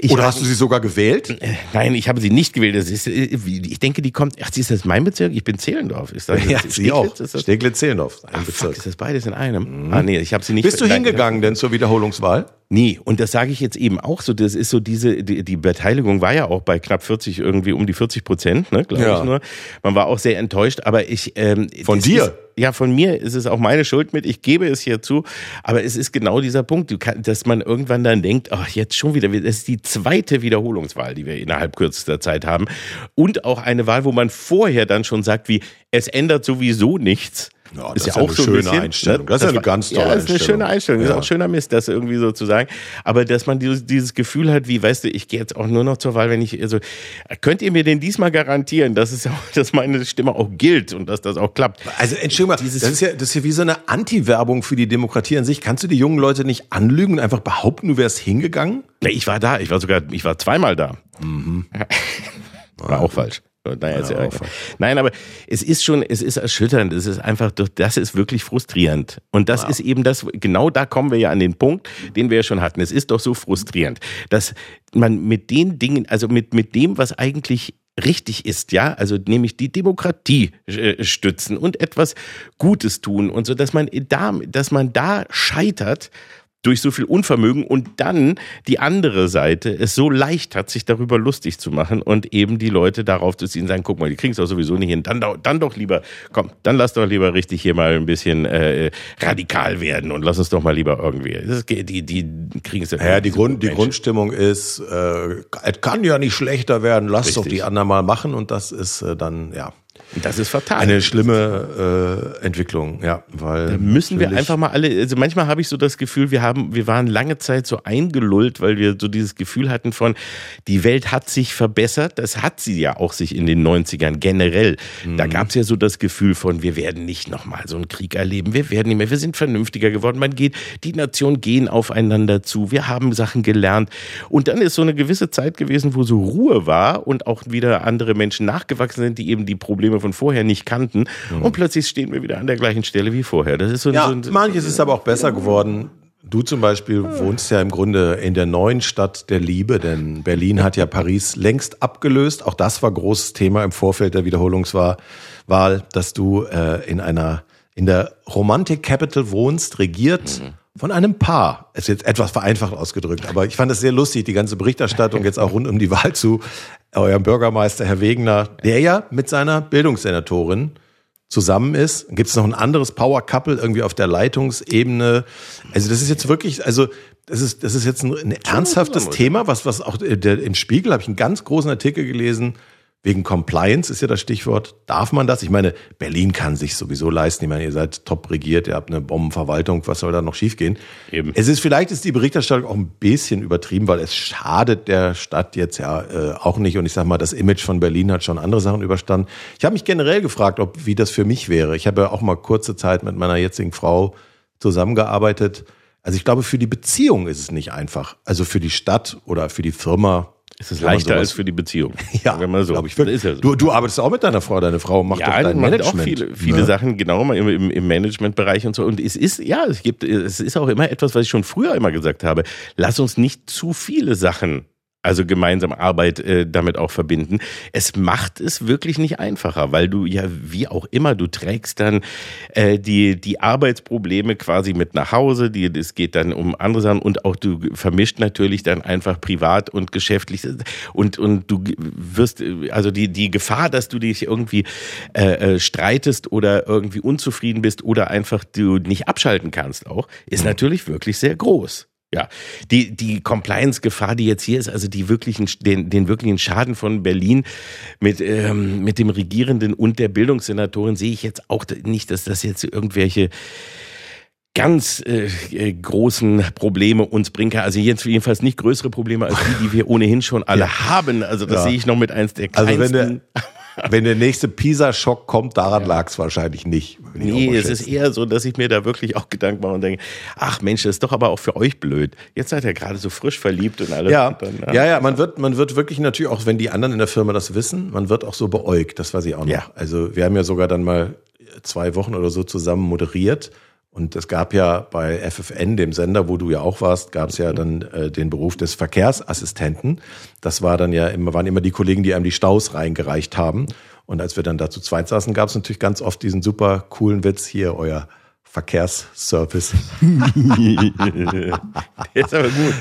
Ich Oder hast du sie sogar gewählt? Äh, nein, ich habe sie nicht gewählt. Ist, äh, ich denke, die kommt. Ach, ist das mein Bezirk? Ich bin Zehlendorf. Ist das, ja, sie auch. Steglitz-Zehlendorf. Ach, fuck, ist das beides in einem? Mhm. Ah, nee, ich habe sie nicht. Bist du hingegangen denn zur Wiederholungswahl? Nee, und das sage ich jetzt eben auch so. Das ist so diese, die, die Beteiligung war ja auch bei knapp 40, irgendwie um die 40 Prozent, ne, glaube ja. ich nur. Man war auch sehr enttäuscht, aber ich. Ähm, Von dir? Ist, ja, von mir ist es auch meine Schuld mit. Ich gebe es hier zu. Aber es ist genau dieser Punkt, dass man irgendwann dann denkt, ach, jetzt schon wieder. Das ist die zweite Wiederholungswahl, die wir innerhalb kürzester Zeit haben. Und auch eine Wahl, wo man vorher dann schon sagt, wie, es ändert sowieso nichts. Ja, das ist, ja auch eine so ein schöne bisschen, Einstellung. Das, das ist eine ganz tolle ja, das ist eine schöne Einstellung. Ja. Das ist auch schöner Mist, das irgendwie so zu sagen. Aber dass man dieses, dieses Gefühl hat, wie, weißt du, ich gehe jetzt auch nur noch zur Wahl, wenn ich, also, könnt ihr mir denn diesmal garantieren, dass es auch, dass meine Stimme auch gilt und dass das auch klappt? Also, Entschuldigung mal, dieses das ist ja, das ist ja wie so eine Anti-Werbung für die Demokratie an sich. Kannst du die jungen Leute nicht anlügen und einfach behaupten, du wärst hingegangen? Nee, ich war da. Ich war sogar, ich war zweimal da. Mhm. War auch falsch. Naja, ja, ja Nein, aber es ist schon, es ist erschütternd. Es ist einfach, das ist wirklich frustrierend. Und das wow. ist eben das, genau da kommen wir ja an den Punkt, den wir ja schon hatten. Es ist doch so frustrierend, dass man mit den Dingen, also mit, mit dem, was eigentlich richtig ist, ja, also nämlich die Demokratie äh, stützen und etwas Gutes tun und so, dass man da, dass man da scheitert, durch so viel Unvermögen und dann die andere Seite es so leicht hat, sich darüber lustig zu machen und eben die Leute darauf zu ziehen, sagen, guck mal, die kriegen es doch sowieso nicht hin, dann, dann doch lieber, komm, dann lass doch lieber richtig hier mal ein bisschen äh, radikal werden und lass uns doch mal lieber irgendwie, das, die, die kriegen es ja, die, Grund, die Grundstimmung ist, äh, es kann ja nicht schlechter werden, lass richtig. doch die anderen mal machen und das ist äh, dann, ja. Das ist fatal. Eine schlimme äh, Entwicklung, ja, weil da müssen wir einfach mal alle. Also manchmal habe ich so das Gefühl, wir haben, wir waren lange Zeit so eingelullt, weil wir so dieses Gefühl hatten von, die Welt hat sich verbessert. Das hat sie ja auch sich in den 90ern generell. Mhm. Da gab es ja so das Gefühl von, wir werden nicht nochmal so einen Krieg erleben. Wir werden nicht mehr. Wir sind vernünftiger geworden. Man geht, die Nationen gehen aufeinander zu. Wir haben Sachen gelernt. Und dann ist so eine gewisse Zeit gewesen, wo so Ruhe war und auch wieder andere Menschen nachgewachsen sind, die eben die Probleme von vorher nicht kannten. Mhm. Und plötzlich stehen wir wieder an der gleichen Stelle wie vorher. Das ist so, ja, so ein, manches ist aber auch besser geworden. Du zum Beispiel wohnst ja im Grunde in der neuen Stadt der Liebe, denn Berlin hat ja Paris längst abgelöst. Auch das war großes Thema im Vorfeld der Wiederholungswahl, dass du äh, in einer in der Romantic Capital wohnst, regiert mhm. von einem Paar. Ist jetzt etwas vereinfacht ausgedrückt, aber ich fand es sehr lustig, die ganze Berichterstattung jetzt auch rund um die Wahl zu eurem Bürgermeister, Herr Wegener, der ja mit seiner Bildungssenatorin zusammen ist. Gibt es noch ein anderes Power Couple irgendwie auf der Leitungsebene? Also das ist jetzt wirklich, also das ist, das ist jetzt ein, ein ernsthaftes Thema, was, was auch der, im Spiegel habe ich einen ganz großen Artikel gelesen, Wegen Compliance ist ja das Stichwort. Darf man das? Ich meine, Berlin kann sich sowieso leisten. Ich meine, ihr seid top regiert, ihr habt eine Bombenverwaltung. Was soll da noch schiefgehen? Eben. Es ist vielleicht ist die Berichterstattung auch ein bisschen übertrieben, weil es schadet der Stadt jetzt ja äh, auch nicht. Und ich sag mal, das Image von Berlin hat schon andere Sachen überstanden. Ich habe mich generell gefragt, ob wie das für mich wäre. Ich habe ja auch mal kurze Zeit mit meiner jetzigen Frau zusammengearbeitet. Also ich glaube, für die Beziehung ist es nicht einfach. Also für die Stadt oder für die Firma es ist leichter als für die Beziehung. Ja, wenn man so. glaube ich. Ist ja so. du, du arbeitest auch mit deiner Frau, deine Frau macht ja, doch dein macht Management. auch viele, viele ne? Sachen, genau, im, im, im Managementbereich und so. Und es ist, ja, es gibt, es ist auch immer etwas, was ich schon früher immer gesagt habe. Lass uns nicht zu viele Sachen also gemeinsam Arbeit äh, damit auch verbinden. Es macht es wirklich nicht einfacher, weil du ja wie auch immer, du trägst dann äh, die, die Arbeitsprobleme quasi mit nach Hause, die, es geht dann um andere Sachen und auch du vermischt natürlich dann einfach privat und geschäftlich und, und du wirst, also die, die Gefahr, dass du dich irgendwie äh, äh, streitest oder irgendwie unzufrieden bist oder einfach du nicht abschalten kannst auch, ist natürlich wirklich sehr groß. Ja, die, die Compliance-Gefahr, die jetzt hier ist, also die wirklichen, den, den wirklichen Schaden von Berlin mit, ähm, mit dem Regierenden und der Bildungssenatorin sehe ich jetzt auch nicht, dass das jetzt irgendwelche ganz äh, äh großen Probleme uns bringen kann. Also jetzt jedenfalls nicht größere Probleme als die, die wir ohnehin schon alle ja. haben. Also das ja. sehe ich noch mit eins der kleinsten. Also wenn der nächste Pisa-Schock kommt, daran ja. lag es wahrscheinlich nicht. Nee, es ist eher so, dass ich mir da wirklich auch Gedanken mache und denke, ach Mensch, das ist doch aber auch für euch blöd. Jetzt seid ihr gerade so frisch verliebt und alles. Ja, und dann, ja, ja, ja, man wird, man wird wirklich natürlich auch, wenn die anderen in der Firma das wissen, man wird auch so beäugt. Das weiß ich auch noch. Ja. Also wir haben ja sogar dann mal zwei Wochen oder so zusammen moderiert und es gab ja bei FFN, dem Sender, wo du ja auch warst, gab es ja dann äh, den Beruf des Verkehrsassistenten. Das war dann ja immer, waren immer die Kollegen, die einem die Staus reingereicht haben. Und als wir dann da zu zweit saßen, gab es natürlich ganz oft diesen super coolen Witz hier, euer Verkehrsservice. Der ist aber gut.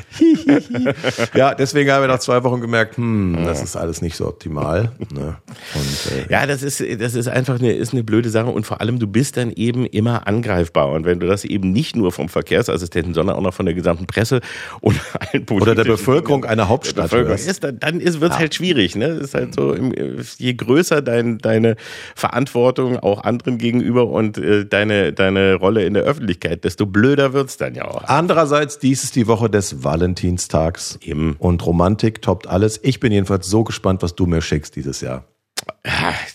ja, deswegen haben wir nach zwei Wochen gemerkt, hm, das ist alles nicht so optimal. Ne? Und, äh, ja, das ist, das ist einfach eine, ist eine blöde Sache und vor allem du bist dann eben immer angreifbar. Und wenn du das eben nicht nur vom Verkehrsassistenten, sondern auch noch von der gesamten Presse und allen Oder der Bevölkerung einer Hauptstadt Bevölkerung ist, dann, dann ist, wird's ja. halt schwierig. Ne? ist halt so, je größer dein, deine Verantwortung auch anderen gegenüber und äh, deine, deine Rolle in der Öffentlichkeit, desto blöder wird's dann ja auch. Andererseits, dies ist die Woche des Valentinstags. Eben. Und Romantik toppt alles. Ich bin jedenfalls so gespannt, was du mir schickst dieses Jahr.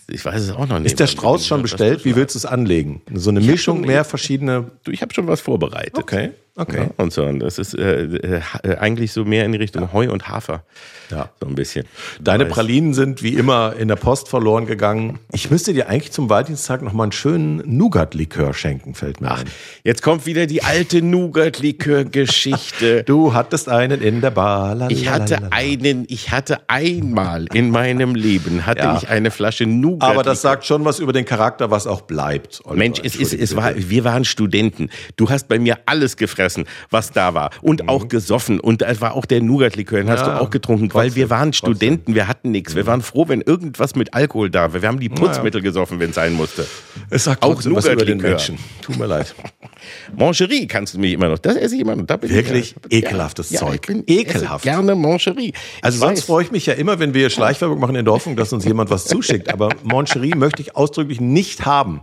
Ich weiß es auch noch nicht. Ist der Strauß schon bestellt? Wie willst du es anlegen? So eine ich Mischung, mehr verschiedene. Du, ich habe schon was vorbereitet. Okay. Okay. Ja, und so. Und das ist äh, äh, eigentlich so mehr in die Richtung Heu und Hafer. Ja. So ein bisschen. Deine Pralinen sind wie immer in der Post verloren gegangen. Ich müsste dir eigentlich zum Valentinstag noch mal einen schönen Nougat-Likör schenken, fällt mir Ach, ein. Jetzt kommt wieder die alte Nougat-Likör-Geschichte. du hattest einen in der Bar. Lalalala. Ich hatte einen, ich hatte einmal in meinem Leben hatte ja. ich eine Flasche Nougat. Aber das sagt schon was über den Charakter, was auch bleibt. Oliver. Mensch, es, ist, es war, wir waren Studenten. Du hast bei mir alles gefressen gefressen, was da war. Und auch gesoffen. Und es war auch der Nougat-Likör, den hast Mhm. Ja, du auch getrunken, weil trotzdem, wir waren trotzdem. Mhm. Studenten, wir hatten nichts. Wir waren froh, wenn irgendwas mit Alkohol da war. Wir haben die Putzmittel gesoffen, wenn es sein musste. Es sagt Auch Nougat-Likör. Menschen. Tut mir leid. Mancherie kannst du mich immer noch. Das esse ich immer noch. Wirklich ich, ekelhaftes ja, Zeug. Ich bin, Ekelhaft. Esse gerne Mancherie. Also Ich sonst weiß. freue ich mich ja immer, wenn wir Schleichwerbung machen in der Hoffnung, dass uns jemand was zuschickt. Aber Moncherie möchte ich ausdrücklich nicht haben.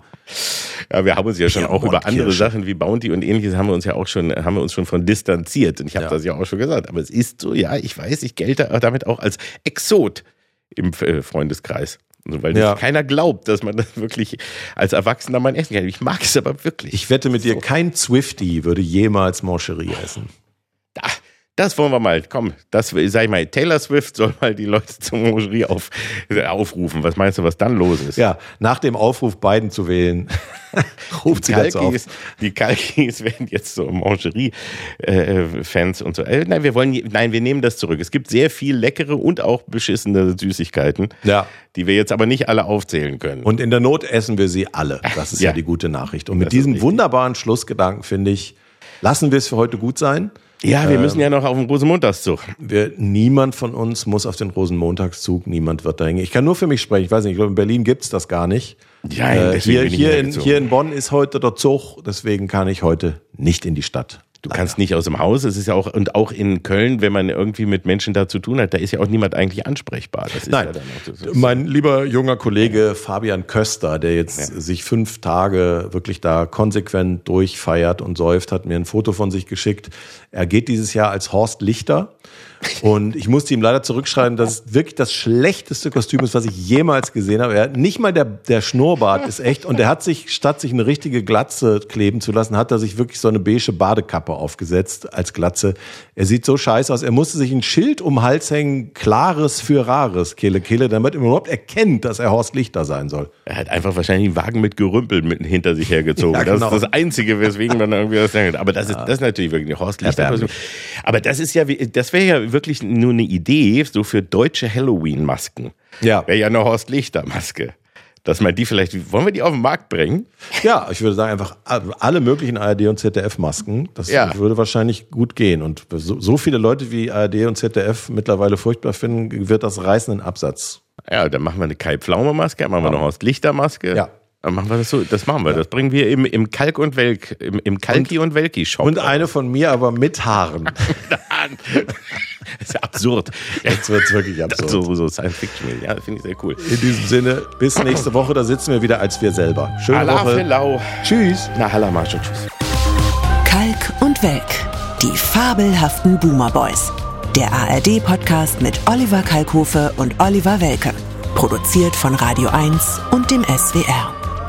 Ja, wir haben uns ja schon Ja, auch über andere Mordkirsche. Sachen wie Bounty und ähnliches haben wir uns ja auch schon, haben wir uns schon von distanziert. Und ich habe Ja. das ja auch schon gesagt. Aber es ist so, ja, ich weiß, ich gelte damit auch als Exot im äh, Freundeskreis. Also, weil Ja. keiner glaubt, dass man das wirklich als Erwachsener mal essen kann. Ich mag es aber wirklich. Ich wette mit dir, kein Swifty würde jemals Moncherie essen. Da, das wollen wir mal. Komm, das sag ich mal. Taylor Swift soll mal die Leute zum Mangerie auf, äh, aufrufen. Was meinst du, was dann los ist? Ja, nach dem Aufruf, Biden zu wählen, ruft sie dazu auf. Kalkis, die Kalkis werden jetzt so Mangerie-Fans und so. Äh, nein, wir wollen, nein, wir nehmen das zurück. Es gibt sehr viel leckere und auch beschissene Süßigkeiten, Ja. die wir jetzt aber nicht alle aufzählen können. Und in der Not essen wir sie alle. Das ist ja, Ja. die gute Nachricht. Und mit diesem wunderbaren Schlussgedanken, finde ich, lassen wir es für heute gut sein. Ja, wir müssen ja noch auf den Rosenmontagszug. Wir, niemand von uns muss auf den Rosenmontagszug, niemand wird da hingehen. Ich kann nur für mich sprechen. Ich weiß nicht, ich glaube, in Berlin gibt's das gar nicht. Ja, Äh, hier, hier, in, hier in Bonn ist heute der Zug, deswegen kann ich heute nicht in die Stadt. Du kannst nicht aus dem Haus. Es ist ja auch, und auch in Köln, wenn man irgendwie mit Menschen da zu tun hat, da ist ja auch niemand eigentlich ansprechbar. Nein, ja auch so- mein lieber junger Kollege Fabian Köster, der jetzt sich fünf Tage wirklich da konsequent durchfeiert und säuft, hat mir ein Foto von sich geschickt. Er geht dieses Jahr als Horst Lichter. Und ich musste ihm leider zurückschreiben, dass es wirklich das schlechteste Kostüm ist, was ich jemals gesehen habe. Er nicht mal der, der Schnurrbart ist echt. Und er hat sich, statt sich eine richtige Glatze kleben zu lassen, hat er sich wirklich so eine beige Badekappe aufgesetzt als Glatze. Er sieht so scheiße aus. Er musste sich ein Schild um den Hals hängen, klares für rares, Kehle, Kehle, damit er überhaupt erkennt, dass er Horst Lichter sein soll. Er hat einfach wahrscheinlich einen Wagen mit Gerümpel mit hinter sich hergezogen. Ja, genau. Das ist das Einzige, weswegen man irgendwie das denkt. Aber das ist, das ist natürlich wirklich eine Horst Lichter. Aber das ist ja, das wäre ja wirklich nur eine Idee, so für deutsche Halloween-Masken. Ja. Wäre ja eine Horst Lichter-Maske. Dass man die vielleicht, wollen wir die auf den Markt bringen? Ja, ich würde sagen, einfach alle möglichen ARD und ZDF-Masken. Das Ja. würde wahrscheinlich gut gehen. Und so, so viele Leute wie ARD und ZDF mittlerweile furchtbar finden, wird das reißenden Absatz. Ja, dann machen wir eine Kai-Pflaume-Maske, dann machen wir eine Horst Lichter-Maske. Ja. Dann machen wir das so, das machen wir. Das bringen wir im, im Kalk und Welk, im, im Kalki und, Welki-Shop. Und eine von mir aber mit Haaren. das ist ja absurd. Ja, Jetzt wird's wirklich absurd. so, so Science Fiction. Ja, das finde ich sehr cool. In diesem Sinne, bis nächste Woche, da sitzen wir wieder als wir selber. Schöne Woche. Alafelau. Tschüss. Na, Halamarsch und tschüss. Kalk und Welk. Die fabelhaften Boomer Boys. Der ARD-Podcast mit Oliver Kalkofe und Oliver Welke. Produziert von Radio 1 und dem SWR.